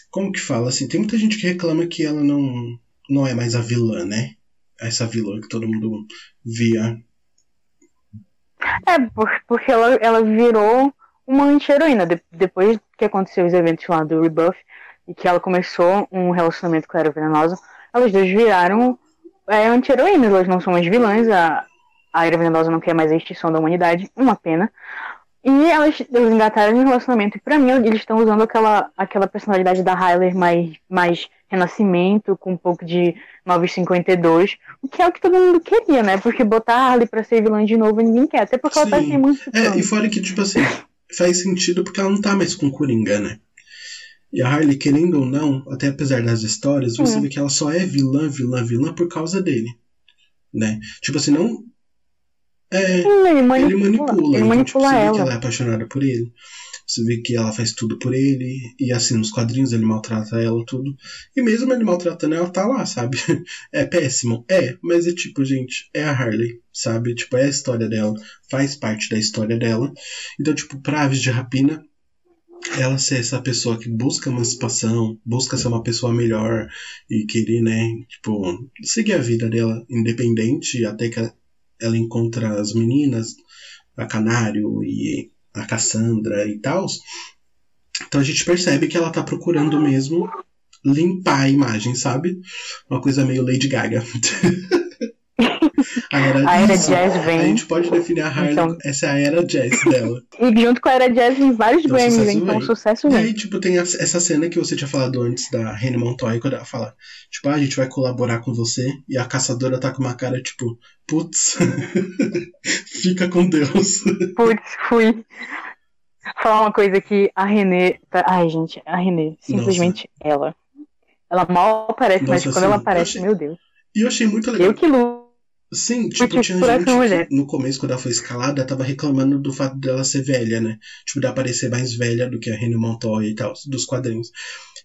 Como que fala assim? Tem muita gente que reclama que ela não, não é mais a vilã, né? Essa vilã que todo mundo via. É, por- porque ela, ela virou uma anti-heroína. De- depois que aconteceu os eventos lá do Rebuff e que ela começou um relacionamento com a Era Venenosa, elas duas viraram é, anti-heroínas. Elas não são mais vilãs. A, a Era Venenosa não quer mais a extinção da humanidade. Uma pena. E elas, eles engataram um relacionamento. E pra mim, eles estão usando aquela, aquela personalidade da Hyler mais, mais renascimento, com um pouco de 952. O que é o que todo mundo queria, né? Porque botar a Harley pra ser vilã de novo ninguém quer. Até porque ela tá Sim. sem muito É, e fora que, tipo assim, faz sentido porque ela não tá mais com o Coringa, né? E a Harley, querendo ou não, até apesar das histórias, você Hum. vê que ela só é vilã, vilã, vilã por causa dele. Né? Tipo assim, não. É, ele ele manipula, manipula. ele então, tipo, manipula vê ela. que ela é apaixonada por ele. Você vê que ela faz tudo por ele. E assim, nos quadrinhos ele maltrata ela, tudo. E mesmo ele maltratando ela, tá lá, sabe? É péssimo? É, mas é tipo, gente, é a Harley, sabe? Tipo, é a história dela. Faz parte da história dela. Então, tipo, pra Aves de Rapina, ela ser essa pessoa que busca emancipação, busca ser uma pessoa melhor e querer, né, tipo, seguir a vida dela independente até que ela encontra as meninas, a Canário e a Cassandra e tal. Então a gente percebe que ela tá procurando mesmo limpar a imagem, sabe? Uma coisa meio Lady Gaga. a era, A era jazz A vem. gente pode definir a Harley, Então- essa é a era jazz dela. E junto com a Era Jazz em vários um Grammys, sucesso então vem. sucesso E vem. aí, tipo, tem a- essa cena que você tinha falado antes da Rene Montoya, quando ela fala, tipo, ah, a gente vai colaborar com você, e a caçadora tá com uma cara, tipo, putz, fica com Deus. Putz, fui. Falar uma coisa que a Renê. Ai, gente, a Renê, simplesmente ela. Ela mal aparece, mas Nossa, quando ela aparece, achei- meu Deus. E eu achei muito legal. Eu que luto. Sim, tipo, Porque tinha gente que no começo, quando ela foi escalada, tava reclamando do fato dela ser velha, né? Tipo, dela parecer mais velha do que a Rene Montoya e tal, dos quadrinhos.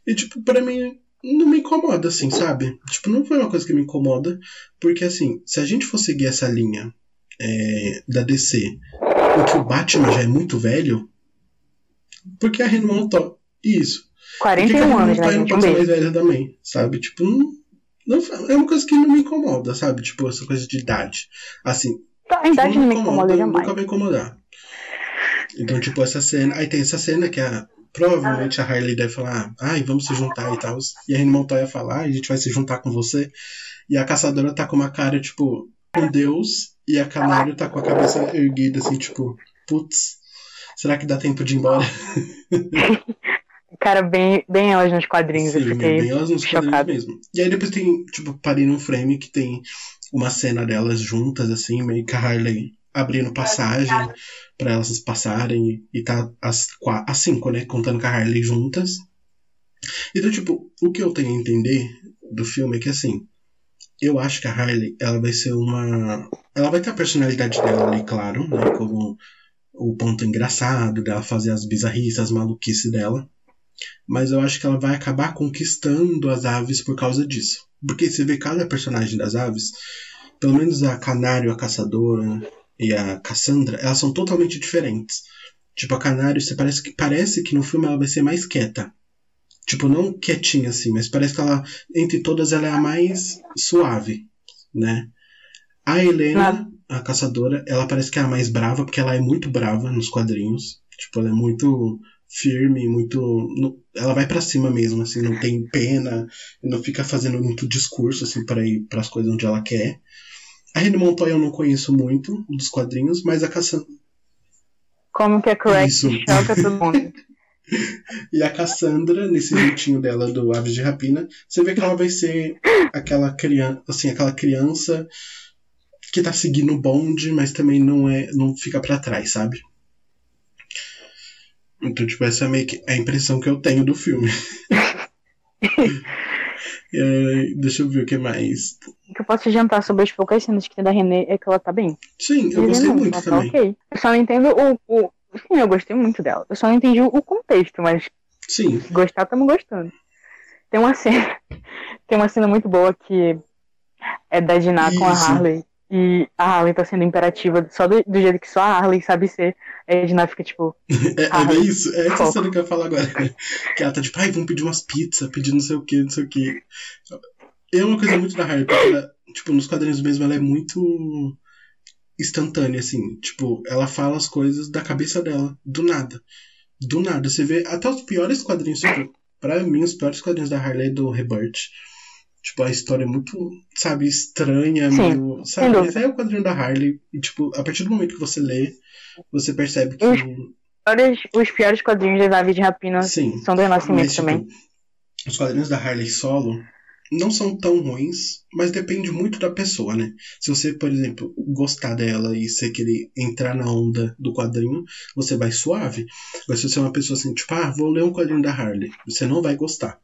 E, tipo, pra mim, não me incomoda, assim, sabe? Tipo, não foi uma coisa que me incomoda, porque, assim, se a gente for seguir essa linha é, da DC, em que o Batman já é muito velho, porque a Montoya... Isso. Por que que a 41 Rene anos, né, gente? Um mais velha também, sabe? Tipo, não, não- é uma coisa que não me incomoda, sabe? Tipo, essa coisa de idade. Assim, Tá, A idade tipo, não me incomoda jamais. Nunca vai incomodar. Então, tipo, essa cena. Aí tem essa cena que a. Provavelmente a Harley deve falar, ai, vamos se juntar e tal. E a Rene Montoya fala, ai, a gente vai se juntar com você. E a caçadora tá com uma cara, tipo, com Deus. E a Canário tá com a cabeça erguida, assim, tipo, putz, será que dá tempo de ir embora? Cara, bem, bem elas nos quadrinhos, eu Sim, fiquei bem elas nos quadrinhos chocada. mesmo. E aí depois tem, tipo, parei num frame que tem uma cena delas juntas, assim, meio que a Harley abrindo passagem pra elas passarem e tá as, as cinco, né, contando com a Harley juntas. Então, tipo, o que eu tenho a entender do filme é que, assim, eu acho que a Harley, ela vai ser uma... Ela vai ter a personalidade dela ali, claro, né, como o ponto engraçado dela fazer as bizarrices, as maluquices dela mas eu acho que ela vai acabar conquistando as aves por causa disso. Porque você vê cada personagem das aves, pelo menos a Canário, a Caçadora e a Cassandra, elas são totalmente diferentes. Tipo, a Canário, você parece que, parece que no filme ela vai ser mais quieta. Tipo, não quietinha assim, mas parece que ela, entre todas, ela é a mais suave, né? A Helena, a Caçadora, ela parece que é a mais brava, porque ela é muito brava nos quadrinhos. Tipo, ela é muito firme, muito. Ela vai pra cima mesmo, assim, não tem pena, não fica fazendo muito discurso, assim, para ir pras coisas onde ela quer. A Rene Montoya eu não conheço muito dos quadrinhos, mas a Cassandra. Como que é correct Isso. choca todo mundo. E a Cassandra, nesse jeitinho dela do Aves de Rapina, você vê que ela vai ser aquela criança, assim, aquela criança que tá seguindo o bonde, mas também não é, não fica pra trás, sabe? Então, tipo, essa é meio que a impressão que eu tenho do filme. É, deixa eu ver o que mais. O que eu posso adiantar sobre as poucas cenas que tem da Renée é que ela tá bem. Sim, eu gostei não, muito tá também. ok. Eu só não entendo o, o. Sim, eu gostei muito dela. Eu só não entendi o contexto, mas Sim, gostar, estamos gostando. Tem uma cena. Tem uma cena muito boa que é da Dinah com a. Harley. E a Harley tá sendo imperativa só do, do jeito que só a Harley sabe ser. Aí a Dinah fica tipo, é, é Ai, bem isso. É essa cena que eu ia falar agora. Que ela tá tipo, ai, vamos pedir umas pizzas, pedir não sei o que, não sei o que. É uma coisa muito da Harley, porque ela, tipo, nos quadrinhos mesmo ela é muito instantânea, assim. Tipo, ela fala as coisas da cabeça dela, do nada. Do nada. Você vê até os piores quadrinhos, tipo, pra mim, os piores quadrinhos da Harley é do Rebirth. Tipo, a história é muito, sabe, estranha, Sim, meio. Sabe, dúvida. mas é o quadrinho da Harley. E, tipo, a partir do momento que você lê, você percebe que. Os- olha, os piores quadrinhos das aves de rapina Sim. são do Renascimento Mas, tipo, também. os quadrinhos da Harley solo, não são tão ruins, mas depende muito da pessoa, né? Se você, por exemplo, gostar dela e você querer entrar na onda do quadrinho, você vai suave. Mas se você é uma pessoa assim, tipo, ah, vou ler um quadrinho da Harley, você não vai gostar.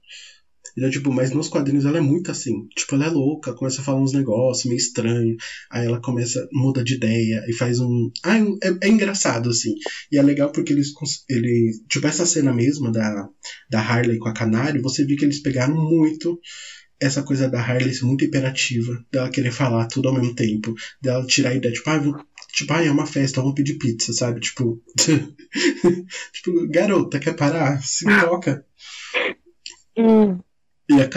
Então, tipo, mas nos quadrinhos ela é muito assim. Tipo, ela é louca, começa a falar uns negócios meio estranho. Aí ela começa, muda de ideia e faz um. Ah, é, é engraçado, assim. E é legal porque eles. Ele, tipo, essa cena mesma da, da Harley com a Canário, você viu que eles pegaram muito essa coisa da Harley ser muito imperativa, dela querer falar tudo ao mesmo tempo, dela tirar a ideia, tipo, ah, tipo, ah, é uma festa, vamos pedir pizza, sabe? Tipo, tipo, garota, quer parar? Se toca. E, E a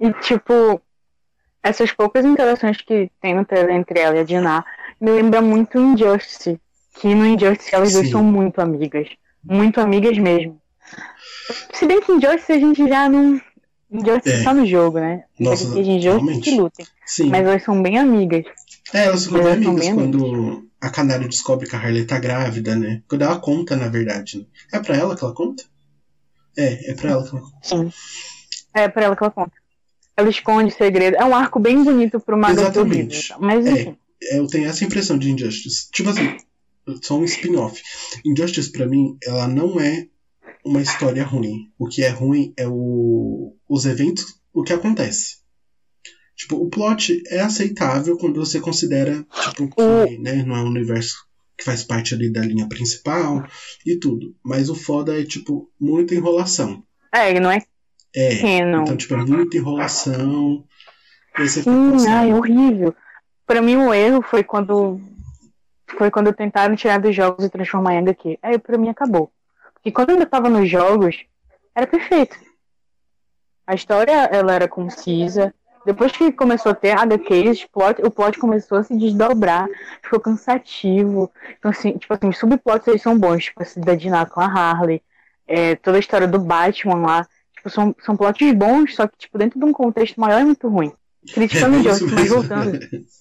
e tipo, essas poucas interações que tem no trailer entre ela e a Dinah me lembra muito Injustice. Que no Injustice elas duas Sim. são muito amigas. Muito amigas mesmo. Se bem que Injustice a gente já não. Injustice É. tá no jogo, né? Nossa, Porque Injustice que lutem. Sim. Mas elas são bem amigas. É, elas ficam bem amigas quando a Canário descobre que a Harley tá grávida, né? Quando ela conta, na verdade. Né? É pra ela que ela conta? É, é pra ela que ela conta. Sim. É pra ela que ela conta. Ela esconde segredo. É um arco bem bonito pro Maga Exatamente. Horrível. Mas É. enfim. Eu tenho essa impressão de Injustice. Tipo assim, só um spin-off. Injustice, pra mim, ela não é uma história ruim. O que é ruim é o, os eventos, o que acontece. Tipo, o plot é aceitável quando você considera, tipo, que né, não é um universo que faz parte ali da linha principal e tudo. Mas o foda é, tipo, muita enrolação. É, ele não é É. canon. Então, tipo, é muita enrolação. Fica Sim, ai, horrível. Pra mim, o erro foi quando foi quando tentaram tirar dos jogos e transformar em HQ. Aí, pra mim, acabou. Porque quando eu ainda tava nos jogos, era perfeito. A história, ela era concisa. Depois que começou a ter HQs, plot, o plot começou a se desdobrar. Ficou cansativo. Então, assim, tipo assim, os subplots eles são bons. Tipo, assim, da Dinah com a Harley. é, toda a história do Batman lá. Tipo, são, são plots bons, só que, tipo, dentro de um contexto maior é muito ruim. Criticando É o Jones, mas voltando.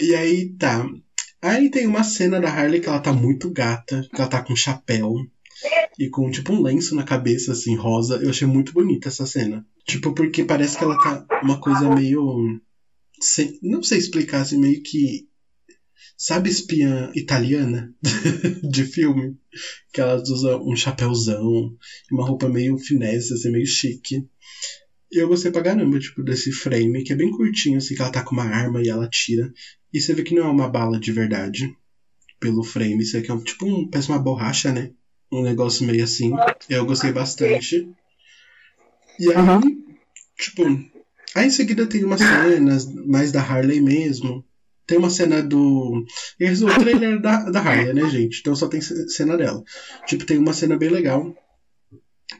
E aí tá. Aí tem uma cena da Harley que ela tá muito gata, que ela tá com um chapéu e com tipo um lenço na cabeça, assim, rosa. Eu achei muito bonita essa cena. Tipo, porque parece que ela tá uma coisa meio. sem- não sei explicar, assim, meio que. Sabe espiã italiana de filme? Que elas usam um chapéuzão, uma roupa meio finesse, assim, meio chique. E eu gostei pra caramba, tipo, desse frame, que é bem curtinho, assim, que ela tá com uma arma e ela tira. E você vê que não é uma bala de verdade, pelo frame. Isso aqui é um, tipo um, parece uma borracha, né? Um negócio meio assim. Eu gostei bastante. E aí, Aham. tipo, aí em seguida tem umas cenas mais da Harley mesmo. Tem uma cena do. Esse, o trailer da, da Harley, né, gente? Então só tem ce- cena dela. Tipo, tem uma cena bem legal.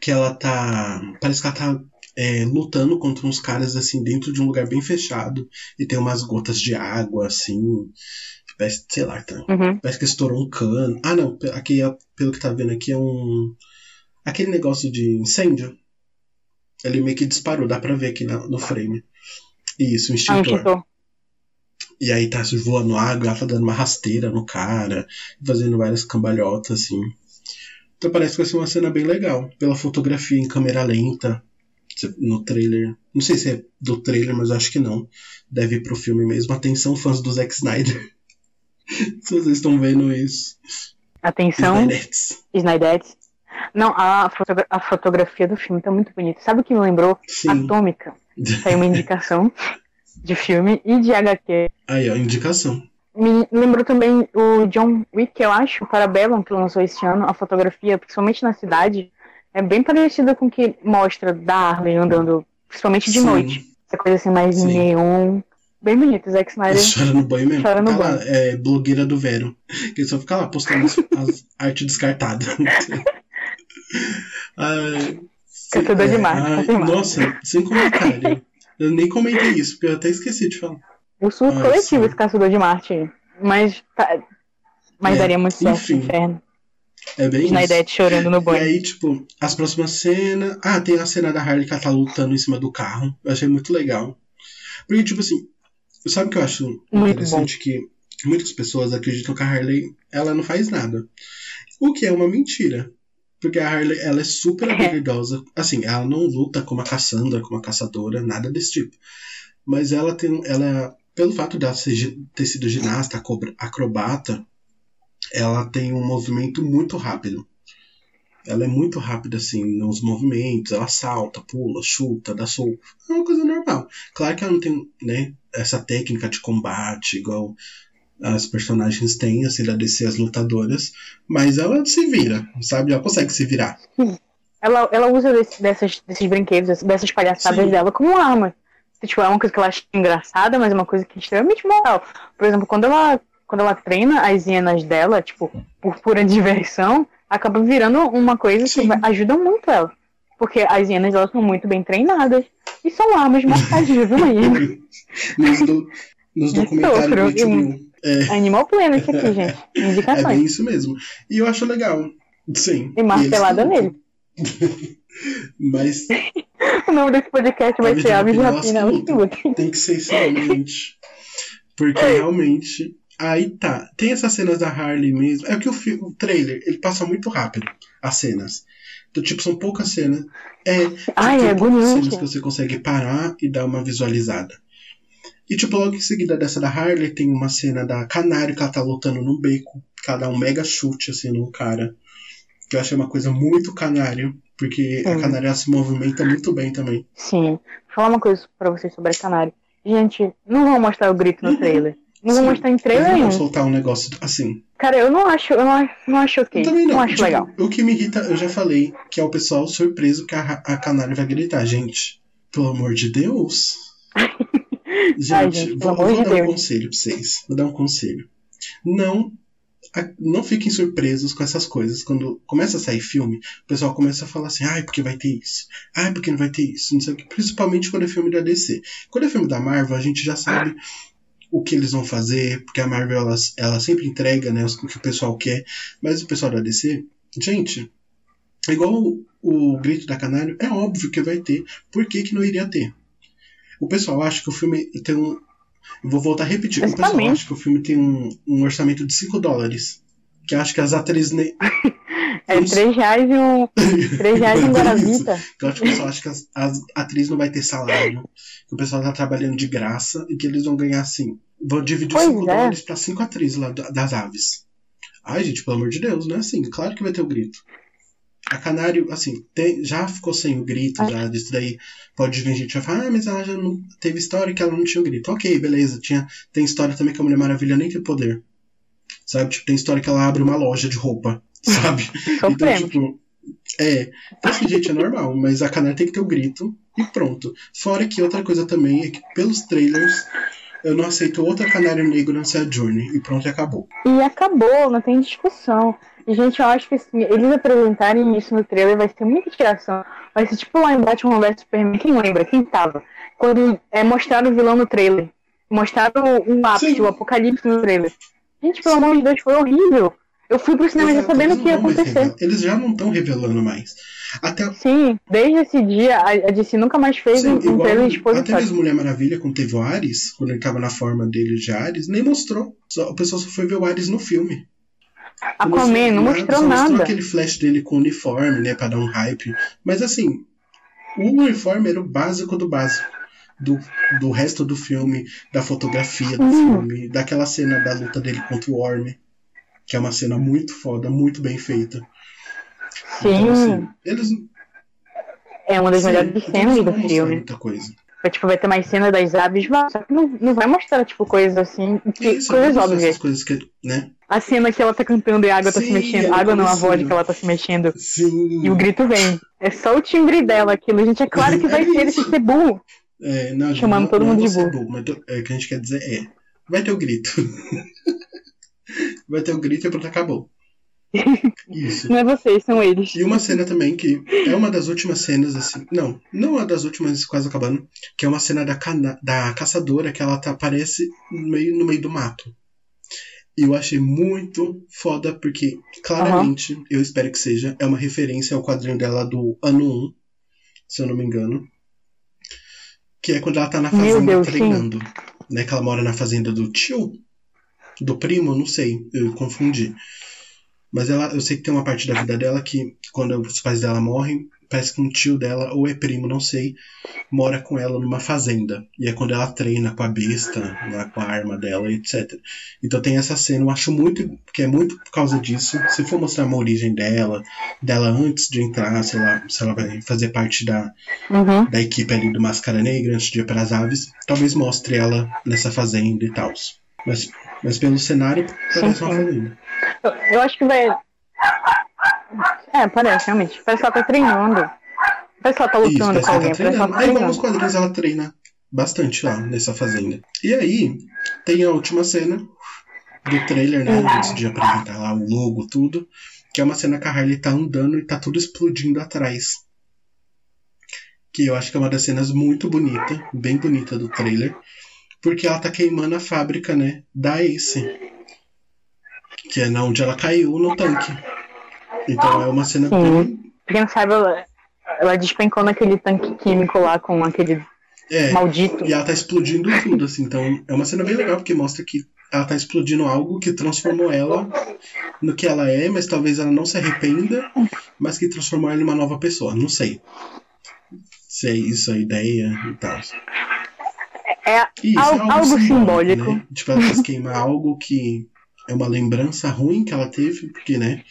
Que ela tá. Parece que ela tá é, lutando contra uns caras assim dentro de um lugar bem fechado. E tem umas gotas de água, assim. Parece, sei lá, tá, Uhum. Parece que estourou um cano. Ah, não. Aqui, pelo que tá vendo aqui, é um. Aquele negócio de incêndio. Ele meio que disparou, dá pra ver aqui na- no frame. Isso, um Ah, um extintor. extintor. E aí tá voando água, ela tá dando uma rasteira no cara, fazendo várias cambalhotas, assim. Então parece que vai ser uma cena bem legal. Pela fotografia em câmera lenta, no trailer. Não sei se é do trailer, mas acho que não. Deve ir pro filme mesmo. Atenção, fãs do Zack Snyder. se vocês estão vendo isso. Atenção, Snydettes. Snydettes. Não, a, fotogra- a fotografia do filme tá muito bonita. Sabe o que me lembrou? Sim. Atômica. Saiu uma indicação de filme e de HQ. Aí, ó, indicação. Me lembrou também o John Wick, eu acho, o Parabellum, que lançou esse ano. A fotografia, principalmente na cidade, é bem parecida com o que mostra da Harley andando, principalmente de Sim. noite. Essa coisa assim mais Sim. neon. Bem bonito, Zack Snyder. Chora no banho mesmo. Chora no tá lá, banho. é blogueira do Vero. Que só fica lá postando as, as artes descartadas. Caçador de é, de Marte. Nossa, sem comentário. Eu nem comentei isso, porque eu até esqueci de falar. O surto Ah, coletivo, esse caçador de Marte. Mas, tá- mas É, daria muito certo no inferno. É bem isso. Snyder chorando no E banho. aí, tipo, as próximas cenas. Ah, tem a cena da Harley que ela tá lutando em cima do carro. Eu achei muito legal. Porque, tipo assim, sabe o que eu acho Muito interessante? Que muitas pessoas acreditam que a Harley ela não faz nada. O que é uma mentira. Porque a Harley, ela é super habilidosa. Assim, ela não luta como a Cassandra, como a caçadora, nada desse tipo. Mas ela tem. Ela, pelo fato dela ser, ter sido ginasta, acrobata, ela tem um movimento muito rápido. Ela é muito rápida, assim, nos movimentos. Ela salta, pula, chuta, dá soco. É uma coisa normal. Claro que ela não tem, né, essa técnica de combate igual as personagens têm, assim, da DC, as lutadoras. Mas ela se vira, sabe? Ela consegue se virar. Ela, ela usa desse, dessas, desses brinquedos, dessas palhaçadas Sim. dela como arma. Tipo, é uma coisa que ela acha engraçada, mas é uma coisa que é extremamente moral. Por exemplo, quando ela, quando ela treina as hienas dela, tipo, por pura diversão, acaba virando uma coisa Sim. que ajuda muito ela. Porque as hienas elas são muito bem treinadas e são armas mortais, viu, aí. nos, do, nos documentários do HBO. É. Animal Planet aqui, gente. Indicações. É bem isso mesmo. E eu acho legal. Sim. E martelada nele. Mas. o nome desse podcast vai ser Aves de Rapina Tem que ser isso realmente. Porque realmente. Aí tá. Tem essas cenas da Harley mesmo. É que o, o trailer, ele passa muito rápido. As cenas. Então, tipo, são poucas cenas. É, Ai, é poucas cenas que você consegue parar e dar uma visualizada. E, tipo, logo em seguida dessa da Harley, tem uma cena da Canário que ela tá lutando no beco. Que ela dá um mega chute, assim, no cara. Que eu achei uma coisa muito canário. Porque Sim. a Canário se movimenta muito bem também. Sim. Vou falar uma coisa pra vocês sobre a Canário. Gente, não vão mostrar o grito no trailer. Não Sim, vão mostrar em trailer nenhum. Não soltar um negócio assim. Cara, eu não acho, eu não acho, não acho ok. Eu também não. não acho tipo, legal. O que me irrita, eu já falei, que é o pessoal surpreso que a, a Canário vai gritar. Gente, pelo amor de Deus. Gente, Ai, gente vou, vou dar Deus. um conselho pra vocês. Vou dar um conselho. Não não fiquem surpresos com essas coisas. Quando começa a sair filme, o pessoal começa a falar assim, ai, porque vai ter isso, ai, porque não vai ter isso, não sei o que. Principalmente quando é filme da DC. Quando é filme da Marvel, a gente já sabe o que eles vão fazer, porque a Marvel ela, ela sempre entrega né, o que o pessoal quer. Mas o pessoal da DC, gente, igual o, o Grito da Canário, é óbvio que vai ter. Por que, que não iria ter? O pessoal acha que o filme tem um. vou voltar a repetir. O pessoal acha que o filme tem um, um orçamento de 5 dólares. Que acha que as atrizes. Ne... é 3 reais e um. 3 reais um Guaravita. Que eu acho que o pessoal acha que as, as atrizes não vai ter salário. Que o pessoal tá trabalhando de graça e que eles vão ganhar assim. Vão dividir os 5 é. dólares pra 5 atrizes lá das aves. Ai, gente, pelo amor de Deus, não é assim. Claro que vai ter o grito. A Canário, assim, tem, já ficou sem o grito, já disso daí pode vir gente vai falar, ah, mas ela já não teve história que ela não tinha o grito. Ok, beleza. Tinha, tem história também que a Mulher Maravilha nem tem poder. Sabe? Tipo, tem história que ela abre uma loja de roupa, sabe? então, tipo, é. Então, assim, gente, é normal, mas a Canário tem que ter o grito e pronto. Fora que outra coisa também é que pelos trailers eu não aceito outra Canário Negro não ser a Journey. E pronto, acabou. E acabou, não tem discussão. E, gente, eu acho que assim, eles apresentarem isso no trailer vai ser muita tiração. Vai ser tipo lá em Batman vs Superman. Quem lembra? Quem tava? Quando é, mostraram o vilão no trailer. Mostraram o ápice, o apocalipse no trailer. Gente, pelo Sim. amor de Deus, foi horrível. Eu fui pro cinema já sabendo o que ia acontecer. Eles já não estão revelando mais. Até... Sim, desde esse dia a DC nunca mais fez Sim, um, um trailer expositório. Até mesmo Mulher Maravilha, quando teve o Ares, quando ele tava na forma dele de Ares, nem mostrou. Só, o pessoal só foi ver o Ares no filme. Aquaman não mostrou nada. Mostrou aquele flash dele com uniforme, né, pra dar um hype. Mas assim, o uniforme era o básico do básico. Do, do resto do filme, da fotografia do hum. filme, daquela cena da luta dele contra o Orm, que é uma cena muito foda, muito bem feita. Sim. Então, assim, eles. É uma das sim, melhores cenas do filme. Muita coisa. Vai, tipo, vai ter mais cena das aves, só que não, não vai mostrar, tipo, coisas assim, que, Isso, coisas óbvias. Coisas que, né? A cena que ela tá cantando e a água Sim, tá se mexendo. A água não, a voz que ela tá se mexendo. Sim. E o grito vem. É só o timbre dela aquilo. Gente, é claro que vai é ser esse ser burro. É, não, Chamando não, todo não mundo de burro. burro. Mas é, o que a gente quer dizer é. Vai ter o grito. vai ter o grito e pronto, acabou. Isso. Não é vocês, são eles. E uma cena também que é uma das últimas cenas, assim. Não, não uma das últimas, quase acabando. Que é uma cena da, cana, da caçadora que ela tá, aparece no meio, no meio do mato. E eu achei muito foda, porque claramente, uhum. eu espero que seja, é uma referência ao quadrinho dela do ano 1, se eu não me engano. Que é quando ela tá na fazenda Deus, treinando. Sim. Né, que ela mora na fazenda do tio, do primo, não sei, eu confundi. Mas ela, eu sei que tem uma parte da vida dela que, quando os pais dela morrem, parece que um tio dela, ou é primo, não sei, mora com ela numa fazenda. E é quando ela treina com a besta, lá com a arma dela, etc. Então tem essa cena, eu acho muito, que é muito por causa disso. Se for mostrar uma origem dela, dela antes de entrar, sei lá, se ela vai fazer parte da, Uhum. da equipe ali do Máscara Negra antes de ir para as aves, talvez mostre ela nessa fazenda e tal. Mas, mas pelo cenário, parece Sim, uma fazenda. Eu, eu acho que vai. É, parece, realmente. Parece que ela tá treinando. Parece que ela tá Isso, lutando parece com ela alguém. tá Parece treinando. tá Aí, igual nos treinando. quadrinhos, ela treina bastante lá nessa fazenda. E aí, tem a última cena do trailer, né? Antes de apresentar lá o logo, tudo. Que é uma cena que a Harley tá andando e tá tudo explodindo atrás. Que eu acho que é uma das cenas muito bonita, bem bonita do trailer. Porque ela tá queimando a fábrica, né? Da Ace. Que é na onde ela caiu no tanque. Então é uma cena Sim. bem. Pra quem não sabe, ela, ela despencou naquele tanque químico lá com aquele É, maldito. E ela tá explodindo tudo, assim. Então é uma cena bem legal, porque mostra que ela tá explodindo algo que transformou ela no que ela é, mas talvez ela não se arrependa, mas que transformou ela em uma nova pessoa. Não sei. Se é isso a ideia e tal. É Isso, Algo- é algo simbólico. Né? Tipo, ela quis queimar algo que é uma lembrança ruim que ela teve, porque, né?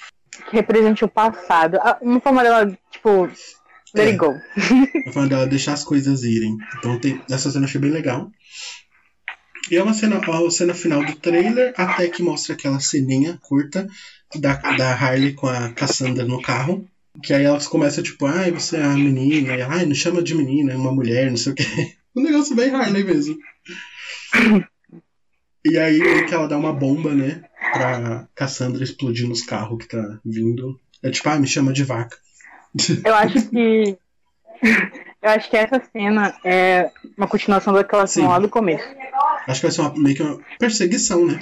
que represente o passado. Ah, Uma forma dela, tipo, let É. it go. A forma dela deixar as coisas irem. Então tem, essa cena eu achei bem legal. E é uma cena, a cena final do trailer, até que mostra aquela ceninha curta da, da Harley com a Cassandra no carro. Que aí elas começam, tipo, ai, você é a menina, e, ai, não chama de menina, é uma mulher, não sei o quê. Um negócio bem Harley mesmo. E aí que ela dá uma bomba, né? Pra Cassandra explodir nos carros que tá vindo. É tipo, ah, me chama de vaca. Eu acho que. Eu acho que essa cena é uma continuação daquela cena Sim. lá do começo. Acho que vai ser uma, meio que uma perseguição, né?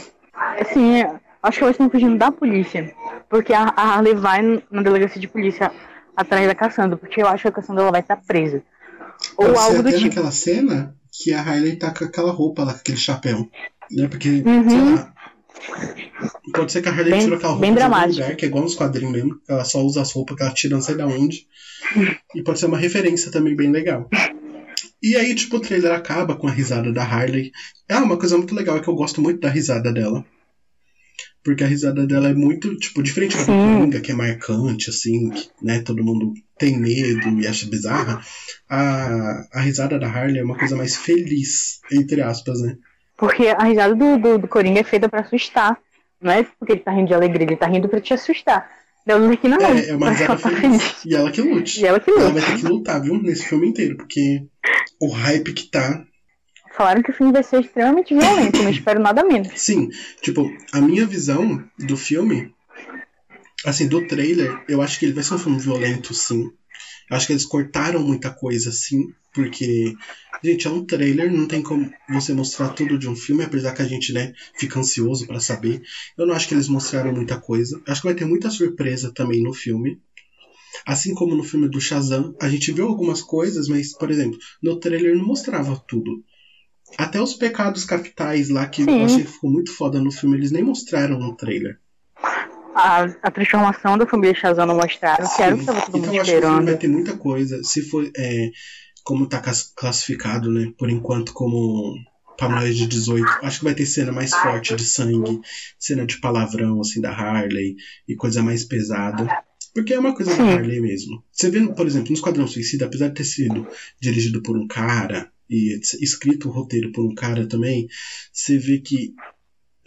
Assim, acho que elas estão fugindo da polícia. Porque a, a Harley vai na delegacia de polícia atrás da Cassandra. Porque eu acho que a Cassandra ela vai estar presa. Ou Pode ser algo do até tipo. naquela cena que a Harley tá com aquela roupa lá, com aquele chapéu. Né? Porque, Uhum. sei lá. Pode ser que a Harley Bem- tirou aquela roupa de algum lugar, que é igual nos quadrinhos mesmo. Ela só usa as roupas que ela tira não sei da onde. E pode ser uma referência também bem legal. E aí, tipo, o trailer acaba com a risada da Harley. É uma coisa muito legal, é que eu gosto muito da risada dela. Porque a risada dela é muito, tipo, diferente da. Coringa, que é marcante, assim, que, né, todo mundo tem medo e acha bizarra. A, a risada da Harley é uma coisa mais feliz, entre aspas, né? Porque a risada do, do, do Coringa é feita pra assustar. Não é porque ele tá rindo de alegria, ele tá rindo pra te assustar. Deu aqui não. É, é uma que risada ela tá feliz. E ela que lute. E ela que Ela luta. vai ter que lutar, viu? Nesse filme inteiro, porque o hype que tá. Falaram que o filme vai ser extremamente violento, não espero nada menos. Sim, tipo, a minha visão do filme, assim, do trailer, eu acho que ele vai ser um filme violento, sim. Eu acho que eles cortaram muita coisa, sim, porque, gente, é um trailer, não tem como você mostrar tudo de um filme, apesar que a gente, né, fica ansioso pra saber. Eu não acho que eles mostraram muita coisa. Acho que vai ter muita surpresa também no filme. Assim como no filme do Shazam, a gente viu algumas coisas, mas, por exemplo, no trailer não mostrava tudo. Até os pecados capitais lá, que Sim. eu achei que ficou muito foda no filme, eles nem mostraram no trailer. A, a transformação da família Shazam não mostraram, que era o que tava todo então mundo eu acho que o filme vai ter muita coisa. Se for, é, como tá classificado, né, por enquanto como pra maiores de 18, acho que vai ter cena mais forte de sangue, cena de palavrão, assim, da Harley, e coisa mais pesada. Porque é uma coisa da Sim. Harley mesmo. Você vê, por exemplo, no Esquadrão Suicida, apesar de ter sido dirigido por um cara e escrito o roteiro por um cara também, você vê que,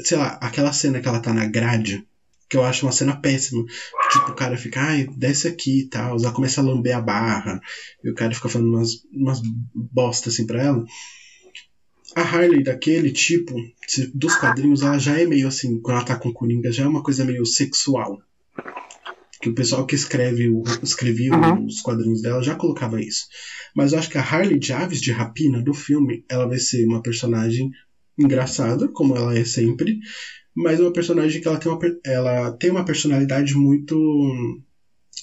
sei lá, aquela cena que ela tá na grade, que eu acho uma cena péssima. Tipo, o cara fica, ai, desce aqui e tal. Ela começa a lamber a barra. E o cara fica falando umas, umas bosta assim pra ela. A Harley daquele tipo, dos quadrinhos, ela já é meio assim, quando ela tá com o Coringa, já é uma coisa meio sexual. Que o pessoal que escreve o, escrevia Uhum. os quadrinhos dela já colocava isso. Mas eu acho que a Harley de Aves de Rapina do filme, ela vai ser uma personagem engraçada, como ela é sempre, mas uma personagem que ela tem uma, ela tem uma personalidade muito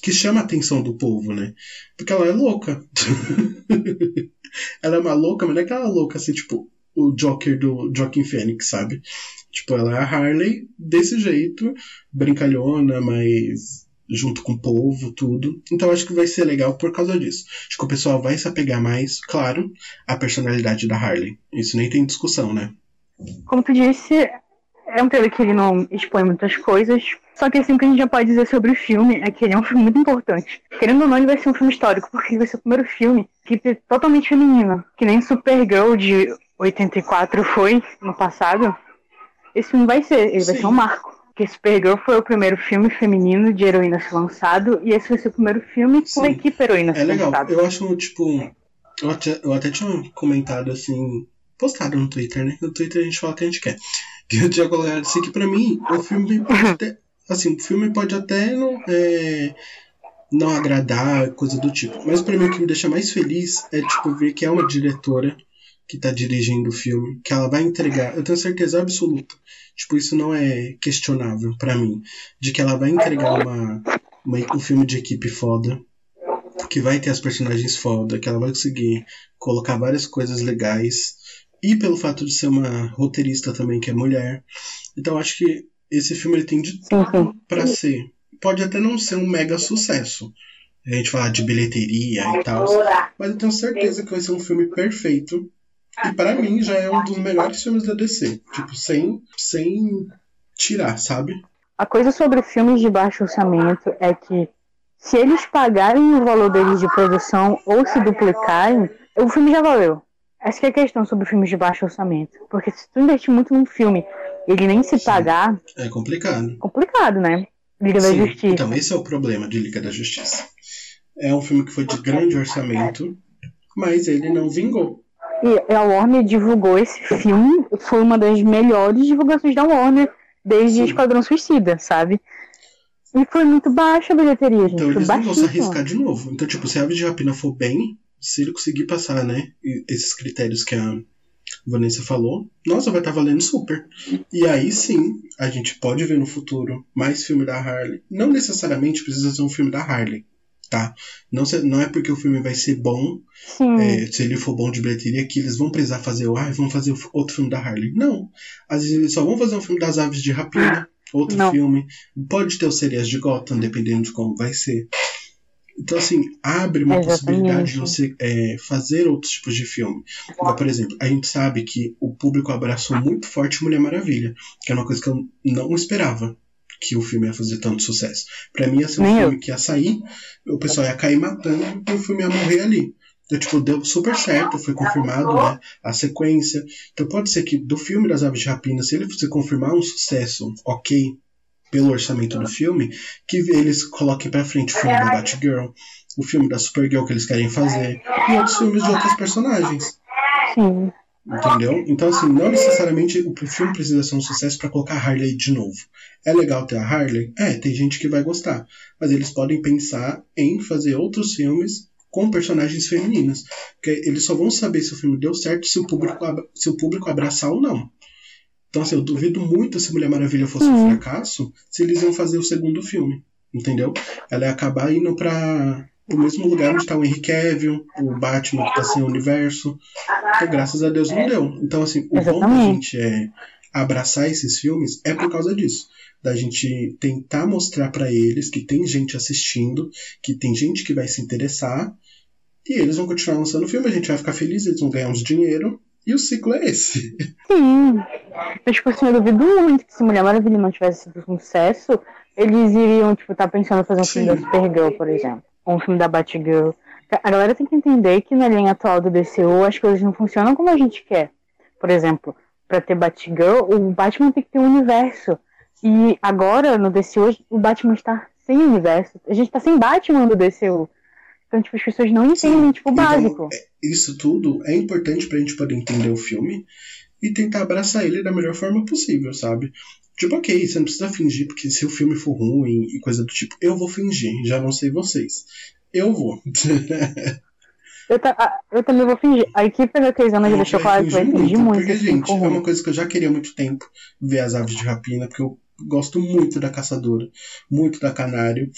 que chama a atenção do povo, né? Porque ela é louca. ela é uma louca, mas não é aquela louca assim, tipo, o Joker do Joaquin Phoenix, sabe? Tipo, ela é a Harley desse jeito, brincalhona, mas junto com o povo, tudo. Então acho que vai ser legal por causa disso. Acho que o pessoal vai se apegar mais, claro, à personalidade da Harley. Isso nem tem discussão, né? Como tu disse, é um trailer que ele não expõe muitas coisas. Só que assim, o que a gente já pode dizer sobre o filme é que ele é um filme muito importante. Querendo ou não, ele vai ser um filme histórico, porque vai ser o primeiro filme que é totalmente feminino. Que nem Supergirl de 84 foi no passado. Esse filme vai ser, ele Sim. vai ser um marco. Porque Supergirl foi o primeiro filme feminino de heroínas lançado, e esse vai ser o primeiro filme com a equipe heroína É legal, lançado. eu acho, tipo. Eu até, eu até tinha comentado assim, postado no Twitter, né? No Twitter a gente fala o que a gente quer. Que eu tinha colocado assim que pra mim o filme pode até. Assim, o filme pode até não. É, não agradar, coisa do tipo. Mas pra mim o que me deixa mais feliz é tipo ver que é uma diretora que tá dirigindo o filme, que ela vai entregar, eu tenho certeza absoluta, tipo, isso não é questionável para mim, de que ela vai entregar uma, uma, um filme de equipe foda, que vai ter as personagens foda, que ela vai conseguir colocar várias coisas legais, e pelo fato de ser uma roteirista também, que é mulher. Então acho que esse filme ele tem de tudo para ser. Pode até não ser um mega sucesso. A gente falar de bilheteria e tal. Mas eu tenho certeza que vai ser um filme perfeito. E para mim já é um dos melhores filmes da DC. Tipo, sem, sem tirar, sabe? A coisa sobre filmes de baixo orçamento é que se eles pagarem o valor deles de produção ou se duplicarem, o filme já valeu. Essa é a questão sobre filmes de baixo orçamento. Porque se tu investir muito num filme e ele nem se Sim, pagar. É complicado. Complicado, né? Liga Sim, da Justiça. Então, esse é o problema de Liga da Justiça. É um filme que foi de grande orçamento, mas ele não vingou. E a Warner divulgou esse filme, foi uma das melhores divulgações da Warner desde Sim. Esquadrão Suicida, sabe? E foi muito baixa a bilheteria, gente. Então eles não vão se arriscar de novo. Então, tipo, se a Aves de Rapina for bem, se ele conseguir passar, né, esses critérios que a Vanessa falou, nossa, vai estar tá valendo super. E aí sim, a gente pode ver no futuro mais filme da Harley. Não necessariamente precisa ser um filme da Harley, tá? Não, não é porque o filme vai ser bom, é, se ele for bom de bilheteria, que eles vão precisar fazer, ah, vão fazer outro filme da Harley. Não. Às vezes eles só vão fazer um filme das aves de rapina, outro não. filme. Pode ter o Serias de Gotham, dependendo de como vai ser. Então, assim, abre uma Exatamente. possibilidade de você é, fazer outros tipos de filme. Por exemplo, a gente sabe que o público abraçou muito forte Mulher Maravilha, que é uma coisa que eu não esperava que o filme ia fazer tanto sucesso. Para mim ia ser um filme eu. que ia sair, o pessoal ia cair matando e o filme ia morrer ali. Então, tipo, deu super certo, foi confirmado, né, a sequência. Então pode ser que do filme das Aves de Rapina, se ele fosse confirmar um sucesso ok, pelo orçamento do filme, que eles coloquem pra frente o filme da Batgirl, o filme da Supergirl que eles querem fazer, e outros filmes de outros personagens. Sim. Entendeu? Então, assim, não necessariamente o filme precisa ser um sucesso para colocar a Harley de novo. É legal ter a Harley? É, tem gente que vai gostar. Mas eles podem pensar em fazer outros filmes com personagens femininas. Porque eles só vão saber se o filme deu certo se o público, se o público abraçar ou não. Então, assim, eu duvido muito se Mulher Maravilha fosse uhum. um fracasso se eles iam fazer o segundo filme. Entendeu? Ela ia acabar indo para o mesmo lugar onde está o Henry Cavill, o Batman que está sem o universo. Que graças a Deus não deu. Então, assim, o bom da gente é abraçar esses filmes é por causa disso. Da gente tentar mostrar para eles que tem gente assistindo, que tem gente que vai se interessar, e eles vão continuar lançando filme, a gente vai ficar feliz, eles vão ganhar uns dinheiro, e o ciclo é esse. Sim. Eu, tipo assim, eu duvido muito que se Mulher Maravilha não tivesse sido um sucesso, eles iriam, tipo, tá pensando em fazer um Sim. filme da Supergirl, por exemplo. Ou um filme da Batgirl. A galera tem que entender que na linha atual do DCU as coisas não funcionam como a gente quer. Por exemplo, para ter Batgirl, o Batman tem que ter um universo. E agora, no DCU, o Batman está sem universo. A gente tá sem Batman no DCU. Então, tipo, as pessoas não entendem, tipo, o então, básico. É, isso tudo é importante pra gente poder entender o filme e tentar abraçar ele da melhor forma possível, sabe? Tipo, ok, você não precisa fingir, porque se o filme for ruim e coisa do tipo, eu vou fingir, já não sei vocês. Eu vou. eu, eu também vou fingir. A equipe da Keizana de Chocolate vai fingir muito. Porque, gente, é uma coisa que eu já queria há muito tempo ver as aves de rapina, porque eu gosto muito da caçadora, muito da canário.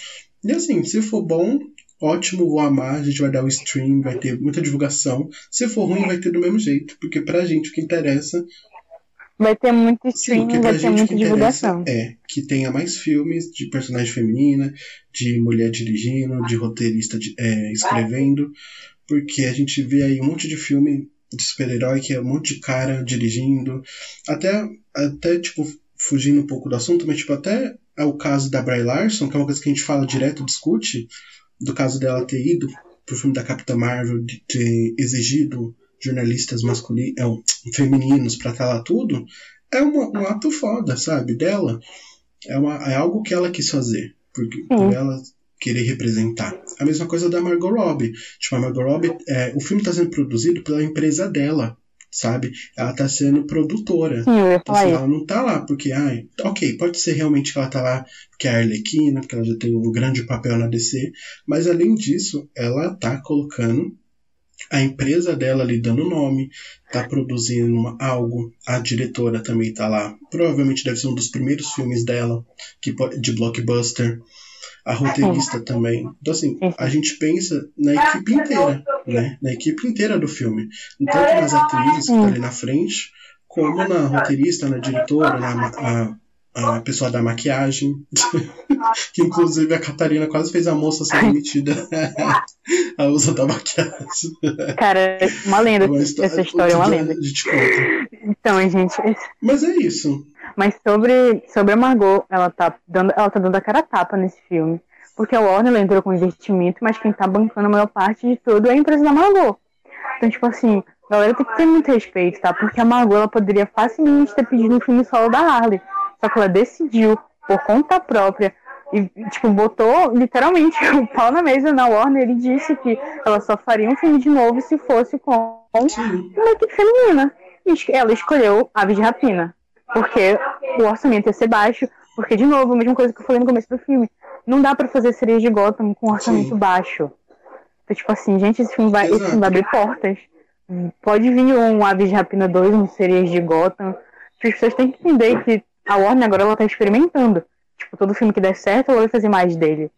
E assim, se for bom, ótimo, vou amar, a gente vai dar o stream, vai ter muita divulgação. Se for ruim, vai ter do mesmo jeito, porque pra gente o que interessa. Vai ter muito stream, Sim, vai ter muita divulgação. É que tenha mais filmes de personagem feminina, de mulher dirigindo, de roteirista de, é, escrevendo, porque a gente vê aí um monte de filme de super-herói que é um monte de cara dirigindo, até, até tipo, fugindo um pouco do assunto, mas tipo, até é o caso da Bry Larson, que é uma coisa que a gente fala direto, discute, do caso dela ter ido pro filme da Capitã Marvel, de ter exigido jornalistas masculinos, é, femininos para estar lá tudo, é uma, um ato foda, sabe, dela. É, uma, é algo que ela quis fazer, porque, por ela querer representar. A mesma coisa da Margot Robbie. Tipo, a Margot Robbie, é, o filme está sendo produzido pela empresa dela sabe? Ela tá sendo produtora. Sim, então, assim, ela não tá lá porque, ai, ok, pode ser realmente que ela tá lá porque é a Arlequina, porque ela já tem um grande papel na DC, mas além disso, ela tá colocando a empresa dela ali dando nome, tá produzindo uma, algo, a diretora também tá lá. Provavelmente deve ser um dos primeiros filmes dela que de blockbuster a roteirista também. Então, assim, a gente pensa na equipe inteira, né? Na equipe inteira do filme. Tanto nas atrizes que estão ali na frente, como na roteirista, na diretora, na a, a pessoa da maquiagem. que inclusive a Catarina quase fez a moça ser demitida a uso da maquiagem. Cara, uma lenda. Uma história, essa história é uma lenda. A gente conta. Então, gente. Mas é isso. Mas sobre, sobre a Margot, ela tá, dando, ela tá dando a cara a tapa nesse filme. Porque a Warner entrou com investimento, mas quem tá bancando a maior parte de tudo é a empresa da Margot. Então, tipo assim, a galera tem que ter muito respeito, tá? Porque a Margot ela poderia facilmente ter pedido um filme solo da Harley. Só que ela decidiu, por conta própria, e, tipo, botou literalmente o pau na mesa na Warner e disse que ela só faria um filme de novo se fosse com uma equipe feminina. E ela escolheu Aves de Rapina porque o orçamento ia ser baixo, porque, de novo, a mesma coisa que eu falei no começo do filme, não dá para fazer sereias de Gotham com orçamento Sim. baixo. Então, tipo assim, gente, esse filme, vai, esse filme vai abrir portas. Pode vir um Aves de Rapina 2, um Sereias de Gotham. As pessoas têm que entender que a Warner agora ela tá experimentando. Tipo, todo filme que der certo, ela vai fazer mais dele.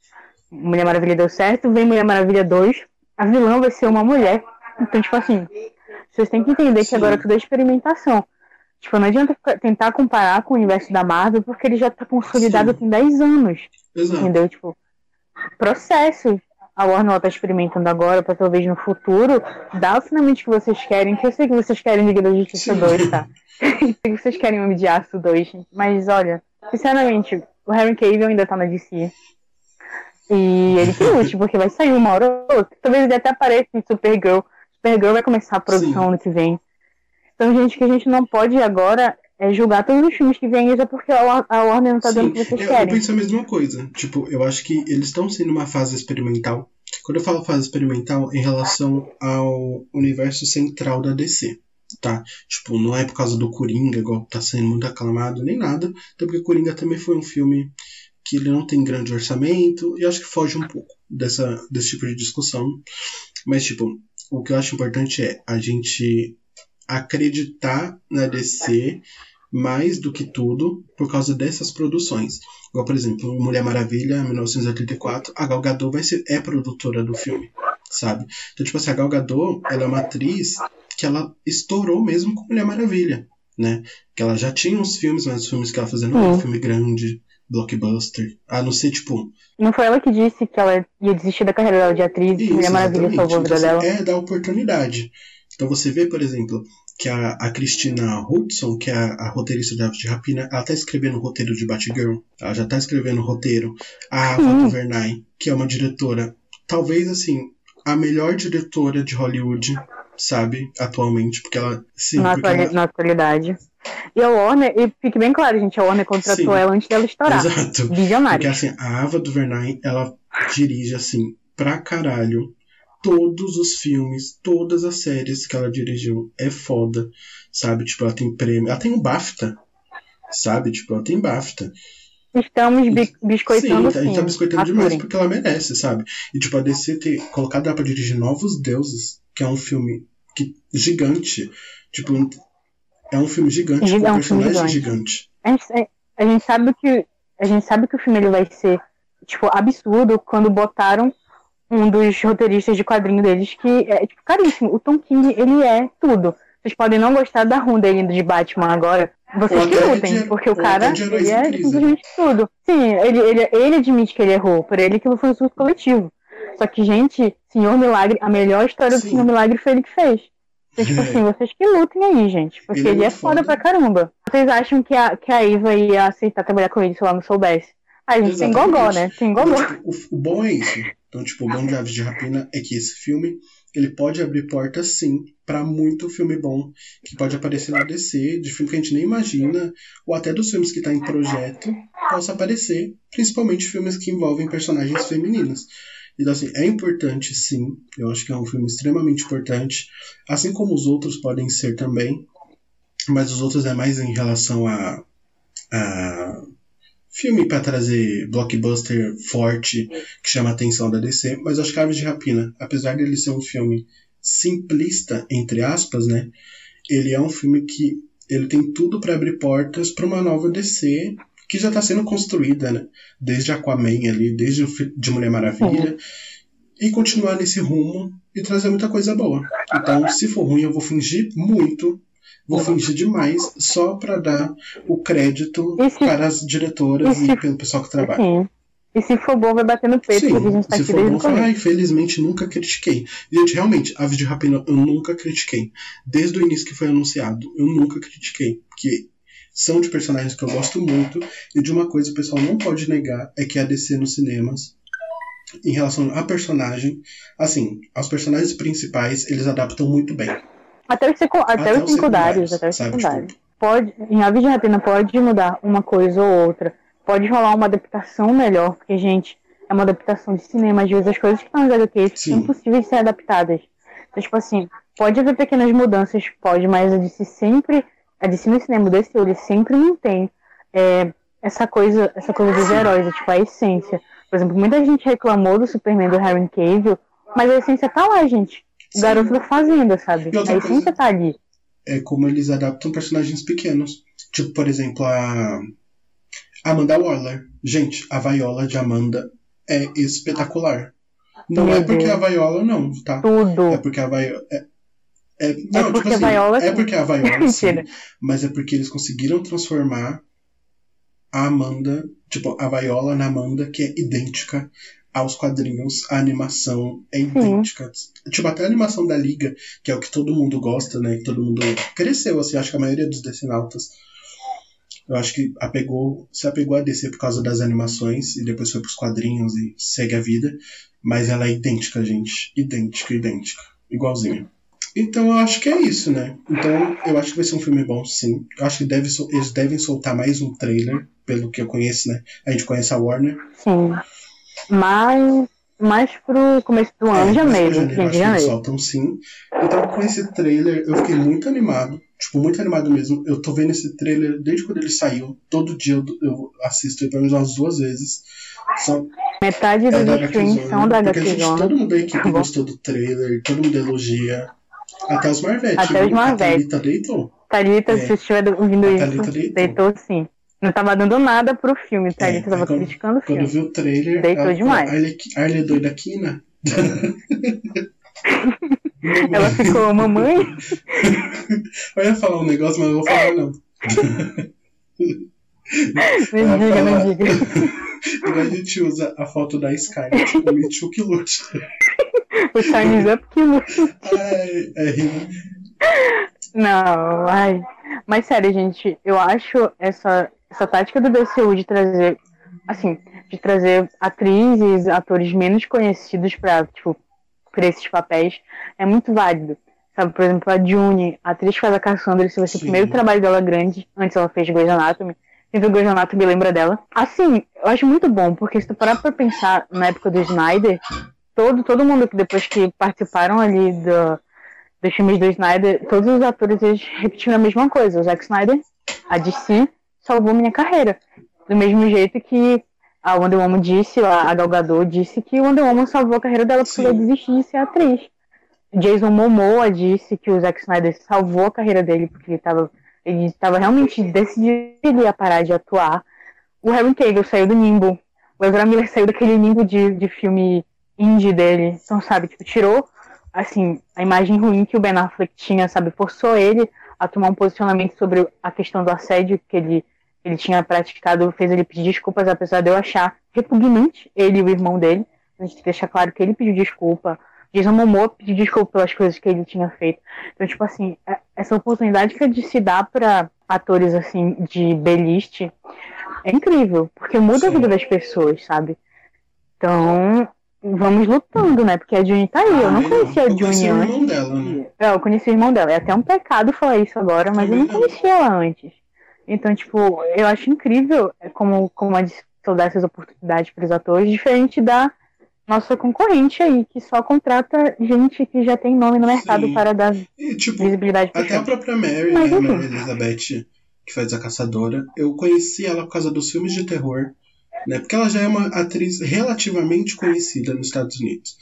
Mulher Maravilha deu certo, vem Mulher Maravilha 2, a vilã vai ser uma mulher. Então, tipo assim, vocês têm que entender Sim. que agora tudo é experimentação. Tipo, não adianta tentar comparar com o universo da Marvel, porque ele já tá consolidado Sim. tem 10 anos. Exato. Entendeu? Tipo, processo. A Warner tá experimentando agora, pra talvez no futuro, dar finalmente o que vocês querem, que eu sei que vocês querem Liga da Justiça Sim. 2, tá? que vocês querem Homem de Aço 2, mas olha, sinceramente, o Harry Cavill ainda tá na DC. E ele que lute, porque vai sair uma hora ou outra. Talvez ele até apareça em Supergirl. Supergirl vai começar a produção Sim. ano que vem. Então, gente, que a gente não pode agora é julgar todos os filmes que vêm é porque a Warner não tá dando o que vocês eu, querem. Eu penso a mesma coisa. Tipo, eu acho que eles estão sendo uma fase experimental. Quando eu falo fase experimental, em relação ao universo central da DC. Tá? Tipo, não é por causa do Coringa, igual tá sendo muito aclamado, nem nada. Até porque Coringa também foi um filme que ele não tem grande orçamento. E acho que foge um pouco dessa, desse tipo de discussão. Mas, tipo, o que eu acho importante é a gente acreditar na DC mais do que tudo por causa dessas produções. Igual, por exemplo, Mulher Maravilha, 1984, a Gal Gadot vai ser, é produtora do filme, sabe? Então, tipo assim, a Gal Gadot, ela é uma atriz que ela estourou mesmo com Mulher Maravilha, né? Que ela já tinha uns filmes, mas os filmes que ela fazia não era um filme grande, blockbuster, a não ser, tipo... Não foi ela que disse que ela ia desistir da carreira dela de atriz e Mulher Maravilha salvou a vida então, assim, dela? É, da oportunidade. Então você vê, por exemplo, que a, a Christina Hudson, que é a, a roteirista da de Rapina, ela tá escrevendo o roteiro de Batgirl. Ela já tá escrevendo o roteiro. A Ava hum. DuVernay, que é uma diretora, talvez assim, a melhor diretora de Hollywood, sabe, atualmente, porque ela. Sim, na, porque atual, ela... na atualidade. E a Warner, e fique bem claro, gente, a Warner contratou sim, ela antes dela estourar. Exato. Visionário. Porque assim, a Ava DuVernay, ela dirige assim, pra caralho todos os filmes, todas as séries que ela dirigiu. É foda, sabe? Tipo, ela tem prêmio. Ela tem um BAFTA, sabe? Tipo, ela tem BAFTA. Estamos bi biscoitando sim. A gente tá biscoitando demais porque ela merece, sabe? E tipo, a DC ter colocado ela pra dirigir Novos Deuses, que é um filme que, gigante. Tipo, é um filme gigante, com é um personagem gigante. A gente, a gente sabe que. A gente sabe que o filme ele vai ser, tipo, absurdo quando botaram um dos roteiristas de quadrinho deles, que é tipo, caríssimo. O Tom King, ele é tudo. Vocês podem não gostar da run dele de Batman agora. Vocês que lutem, porque o cara, ele é simplesmente tudo. Sim, ele, ele, ele admite que ele errou. Por ele aquilo foi um surto coletivo. Só que, gente, Senhor Milagre, a melhor história Sim. do Senhor Milagre foi ele que fez. Então, tipo assim, vocês que lutem aí, gente. Porque ele, é ele é foda, foda pra caramba. Vocês acham que a, que a Iva ia aceitar trabalhar com ele se ela não soubesse? A gente Exatamente. tem gogó, né? Tem gogó. Tipo, o, o, bom é isso. Então, tipo, o bom de Aves de Rapina é que esse filme ele pode abrir portas, sim, para muito filme bom que pode aparecer na DC, de filme que a gente nem imagina, ou até dos filmes que tá em projeto, possa aparecer, principalmente filmes que envolvem personagens femininas. Então, assim, é importante, sim. Eu acho que é um filme extremamente importante. Assim como os outros podem ser também. Mas os outros é mais em relação a, a filme para trazer blockbuster forte que chama a atenção da DC, mas acho que Aves de Rapina, apesar dele ser um filme simplista entre aspas, né? Ele é um filme que ele tem tudo para abrir portas para uma nova DC que já está sendo construída, né? Desde Aquaman ali, desde o de Mulher Maravilha, e continuar nesse rumo e trazer muita coisa boa. Então, se for ruim, eu vou fingir muito Vou fingir demais só para dar o crédito se, para as diretoras e, se, e, pelo pessoal que trabalha. Sim. E se for bom, vai bater no peito, Sim, porque a gente tá se for bom, fala, ah, infelizmente nunca critiquei. Gente, realmente, Aves de Rapina eu nunca critiquei. Desde o início que foi anunciado, eu nunca critiquei. Porque são de personagens que eu gosto muito. E de uma coisa o pessoal não pode negar é que a DC nos cinemas, em relação a personagem, assim, aos personagens principais, eles adaptam muito bem. Até os, secu... até, até os secundários, até os secundários. Pode, em Aves de Rapina pode mudar uma coisa ou outra. Pode rolar uma adaptação melhor, porque, gente, é uma adaptação de cinema. Às vezes as coisas que estão nas HQs são impossíveis de ser adaptadas. Então, tipo assim, pode haver pequenas mudanças, pode, mas a DC sempre, a DC no cinema desse ele sempre mantém é, essa coisa, essa coisa dos heróis, é, tipo, a essência. Por exemplo, muita gente reclamou do Superman do Harry Cavill, mas a essência tá lá, gente. O garoto da fazenda, sabe? A essência tá ali. É como eles adaptam personagens pequenos. Tipo, por exemplo, a Amanda Waller. Gente, a Viola de Amanda é espetacular. Não Meu é porque a Viola não, tá? Tudo. É porque a Viola. É, é, não, é porque tipo assim, a Viola, é porque a Viola, sim, mas é porque eles conseguiram transformar a Amanda, tipo, a Viola na Amanda, que é idêntica aos quadrinhos, a animação é idêntica. Sim. Tipo, até a animação da Liga, que é o que todo mundo gosta, né? Que todo mundo cresceu, assim, acho que a maioria dos decenautas. Eu acho que apegou, se apegou a DC por causa das animações e depois foi pros quadrinhos e segue a vida. Mas ela é idêntica, gente. Idêntica, idêntica. Igualzinha. Então eu acho que é isso, né? Então eu acho que vai ser um filme bom, sim. Eu acho que deve, eles devem soltar mais um trailer, pelo que eu conheço, né? A gente conhece a Warner. Sim mais, mais pro começo do ano, é, janeiro. janeiro, de janeiro. soltam sim. Então, com esse trailer, eu fiquei muito animado. Tipo, muito animado mesmo. Eu tô vendo esse trailer desde quando ele saiu. Todo dia eu, eu assisto ele pelo menos umas duas vezes. Só Metade é dos streams são da Porque gente, todo mundo da equipe tá gostou do trailer, todo mundo elogia. Até os Marvete. Até os Marvete. A Thalita deitou. Thalita, é. se estiver ouvindo isso, deitou. deitou sim. Não tava dando nada pro filme, tá? É, tava quando, criticando o filme. Quando viu o trailer. Deitou ela, demais. A Arlie é doida aqui, né? ela ficou, mamãe? Eu ia falar um negócio, mas não vou falar, não. não diga, não diga. a gente usa a foto da Skynet, o Mitchell que lute. O Chinese Up que lute. Ai, é. Não, ai. Mas sério, gente, eu acho essa essa tática do DCU de trazer, assim, de trazer atrizes, atores menos conhecidos para tipo, pra esses papéis é muito válido. Sabe, por exemplo, a June, a atriz que faz a Cassandra, esse vai ser o primeiro trabalho dela grande, antes ela fez Grey's Anatomy. Quem viu Grey's Anatomy lembra dela. Assim, eu acho muito bom, porque se tu parar pra pensar na época do Snyder, todo, todo mundo que depois que participaram ali do, dos filmes do Snyder, todos os atores eles repetiram a mesma coisa. O Zack Snyder, a DC salvou minha carreira. Do mesmo jeito que a Wonder Woman disse, a Gal Gadot disse que o Wonder Woman salvou a carreira dela porque ela desistiu de ser atriz. Jason Momoa disse que o Zack Snyder salvou a carreira dele porque ele estava ele estava realmente decidido a parar de atuar. O Harry Cavill saiu do Nimbo. O Ezra Miller saiu daquele Nimbo de, de filme indie dele. Então, sabe, tipo, tirou, assim, a imagem ruim que o Ben Affleck tinha, sabe, forçou ele a tomar um posicionamento sobre a questão do assédio que ele, ele tinha praticado, fez ele pedir desculpas, apesar de eu achar repugnante ele e o irmão dele. A gente deixar claro que ele pediu desculpa. Jason Momoa pediu desculpa pelas coisas que ele tinha feito. Então, tipo assim, é, essa oportunidade que de se dá para atores, assim, de B-list é incrível, porque muda Sim. a vida das pessoas, sabe? Então, vamos lutando, né? Porque a Juni tá aí. Ah, eu não conhecia a Juni antes. Dela, né? É, eu conheci o irmão dela. É até um pecado falar isso agora, mas eu não conhecia ela antes. Então, tipo, eu acho incrível como, como a Disney dá essas oportunidades para os atores, diferente da nossa concorrente aí, que só contrata gente que já tem nome no mercado Sim. para dar e, tipo, visibilidade para Até a própria Mary, Mas, né, Mary Elizabeth, que faz a caçadora, eu conheci ela por causa dos filmes de terror né? Porque ela já é uma atriz relativamente conhecida nos Estados Unidos.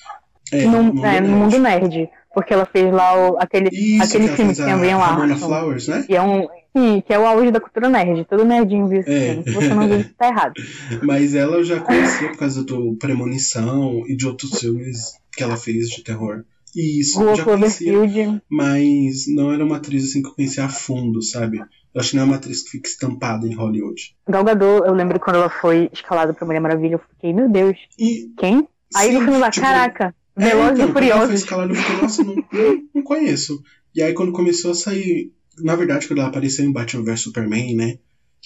É, no, mundo, é, no mundo nerd. Porque ela fez lá o, aquele, Isso, aquele filme que tem Brian Larson. Flowers, né? Que é um, sim, que é o auge da cultura nerd. Todo nerdinho viu esse é. filme. Se você não viu, tá errado. Mas ela eu já conhecia por causa do Premonição e de outros filmes que ela fez de terror. Isso, Rua já conhecia, mas não era uma atriz assim que eu conhecia a fundo, sabe? Eu acho que não é uma atriz que fica estampada em Hollywood. Gal Gadot, eu lembro quando ela foi escalada pra Mulher Maravilha, eu fiquei, meu Deus, e... quem? Aí no filme lá, tipo, caraca, é, Velozes então, e Furiosos. Ela foi escalada, eu fiquei, nossa, não, não, não conheço. E aí quando começou a sair, na verdade, quando ela apareceu em Batman vs Superman, né,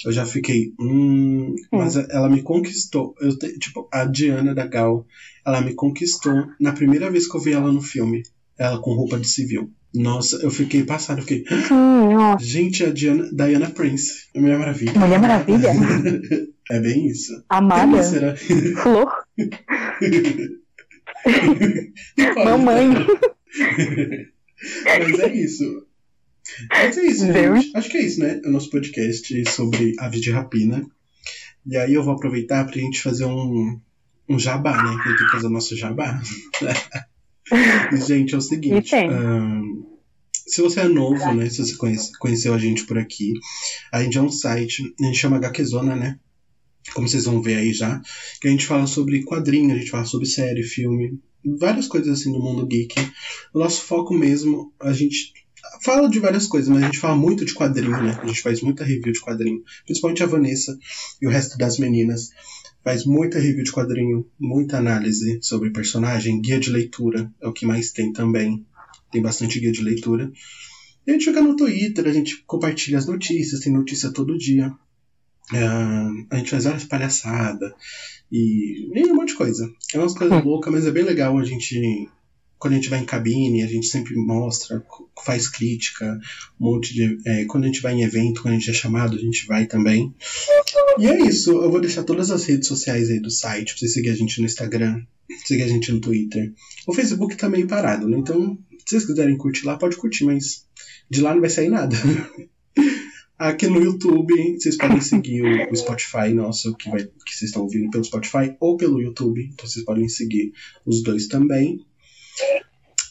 eu já fiquei, hum, mas ela me conquistou. Eu, tipo, a Diana da Gal, ela me conquistou na primeira vez que eu vi ela no filme, ela com roupa de civil. Nossa, eu fiquei passado, eu fiquei. Sim, nossa. Gente, a Diana, Diana Prince. Mulher Maravilha. Mulher Maravilha? é bem isso. Amada. Será? Flor. Mamãe. Mas é isso. Mas é isso, gente. Acho que é isso, né? O nosso podcast sobre aves de rapina. E aí eu vou aproveitar pra gente fazer um, um jabá, né? Tenho que fazer o nosso jabá. Gente, é o seguinte. Um, se você é novo, né? Se você conhece, conheceu a gente por aqui, a gente é um site, a gente chama HQzona, né? Como vocês vão ver aí já, que a gente fala sobre quadrinhos, a gente fala sobre série, filme, várias coisas assim do mundo geek. O nosso foco mesmo, a gente fala de várias coisas, mas a gente fala muito de quadrinho, né? A gente faz muita review de quadrinho, principalmente a Vanessa e o resto das meninas faz muita review de quadrinho, muita análise sobre personagem, guia de leitura é o que mais tem também. Tem bastante guia de leitura. E a gente fica no Twitter, a gente compartilha as notícias, tem notícia todo dia. Uh, a gente faz várias palhaçadas e, e um monte de coisa. É umas coisas loucas, mas é bem legal a gente quando a gente vai em cabine, a gente sempre mostra, faz crítica, um monte de. É, quando a gente vai em evento, quando a gente é chamado, a gente vai também. E é isso. Eu vou deixar todas as redes sociais aí do site, pra você seguir a gente no Instagram, seguir a gente no Twitter. O Facebook tá meio parado, né? Então, se vocês quiserem curtir lá, pode curtir, mas de lá não vai sair nada. Aqui no YouTube, vocês podem seguir o, Spotify nosso, que, vai, que vocês estão ouvindo pelo Spotify, ou pelo YouTube. Então vocês podem seguir os dois também.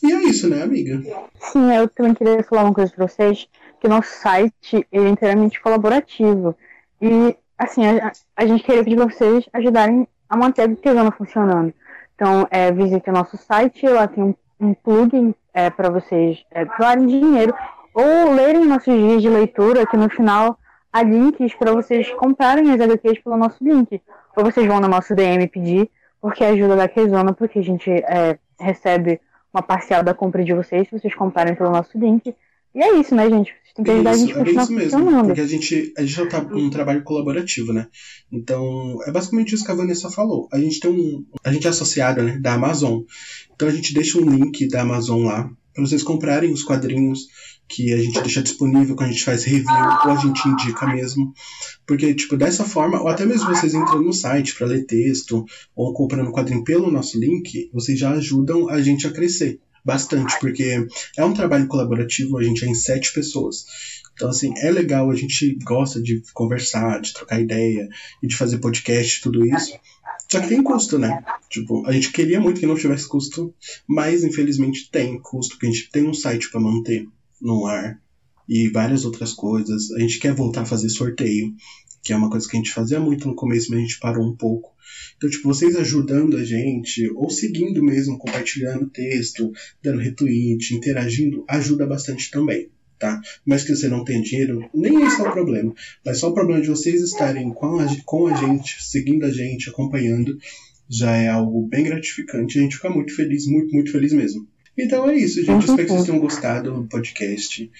E é isso, né, amiga? Sim, eu também queria falar uma coisa pra vocês, que nosso site é inteiramente colaborativo. E, assim, a, a gente queria pedir pra vocês ajudarem a manter a Artesana funcionando. Então, é, visite o nosso site, lá tem um, um plugin é, para vocês é, doarem dinheiro ou lerem nossos dias de leitura, que no final há links para vocês comprarem as HQs pelo nosso link. Ou vocês vão no nosso DM pedir, porque ajuda da Kezona, porque a gente é, recebe uma parcial da compra de vocês, se vocês comprarem pelo nosso link. E é isso, né, gente? Vocês têm que ajudar isso, a gente a continuar é isso mesmo, funcionando. Porque a gente, a gente já tá um trabalho colaborativo, né? Então, é basicamente isso que a Vanessa falou. A gente tem um. A gente é associado, né, da Amazon. Então a gente deixa um link da Amazon lá para vocês comprarem os quadrinhos que a gente deixa disponível quando a gente faz review ou a gente indica mesmo. Porque, tipo, dessa forma, ou até mesmo vocês entrando no site para ler texto ou comprando quadrinho pelo nosso link, vocês já ajudam a gente a crescer bastante, porque é um trabalho colaborativo, a gente é em sete pessoas. Então, assim, é legal, a gente gosta de conversar, de trocar ideia e de fazer podcast, tudo isso. Só que tem custo, né? Tipo, a gente queria muito que não tivesse custo, mas infelizmente tem custo, porque a gente tem um site para manter no ar e várias outras coisas. A gente quer voltar a fazer sorteio. que é uma coisa que a gente fazia muito no começo, mas a gente parou um pouco. Então, tipo, vocês ajudando a gente, ou seguindo mesmo, compartilhando texto, dando retweet, interagindo, ajuda bastante também. Tá? Mas que você não tem dinheiro, nem esse é o problema. Mas só o problema de vocês estarem com a, com a gente, seguindo a gente, acompanhando, já é algo bem gratificante. A gente fica muito feliz, muito, muito feliz mesmo. Então é isso, gente. Espero que vocês tenham gostado do podcast.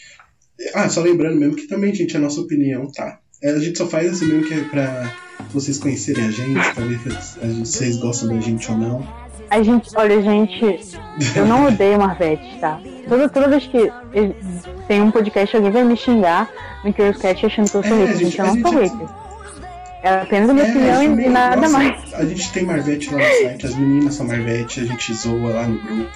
Ah, só lembrando mesmo que também, gente, a nossa opinião, tá? É, a gente só faz assim mesmo que é pra vocês conhecerem a gente, pra ver se vocês gostam da gente ou não. A gente, olha, gente, eu não odeio Marvete, tá? Toda, toda vez que tem um podcast, alguém vai me xingar no Curious Cat achando que eu sou é, hater. Gente, eu não sou hater. É apenas a minha é, opinião e nada nossa, mais. A gente tem Marvete lá no site, as meninas são Marvete, a gente zoa lá no grupo.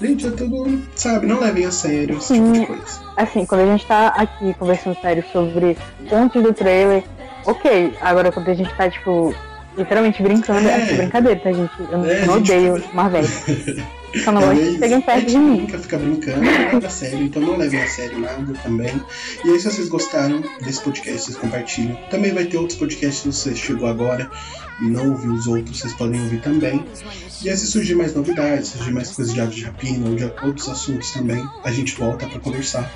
Gente, é tudo, sabe, não levem a sério esse Sim, tipo de coisa. Assim, quando a gente tá aqui conversando sério sobre pontos do trailer, ok. Agora quando a gente tá, tipo, literalmente brincando, é, é brincadeira, tá, gente? Eu é, não odeio gente... Só não gosto de chegar perto de mim. Fica brincando, nada sério, então não levem a sério nada também. E aí, se vocês gostaram desse podcast, vocês compartilham. Também vai ter outros podcasts se você chegou agora e não ouviu os outros, vocês podem ouvir também. E aí, se surgir mais novidades, surgir mais coisas de aves de rapina ou de outros assuntos também, a gente volta para conversar.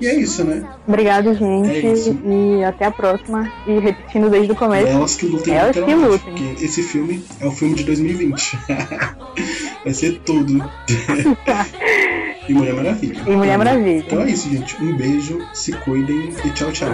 E é isso, né? Obrigado, gente. É e até a próxima. E repetindo desde o começo. Elas que lutem. Elas que lutem. Porque esse filme é o filme de 2020. Vai ser tudo. e Mulher Maravilha. E Mulher Maravilha. Então é isso, gente. Um beijo, se cuidem e tchau, tchau.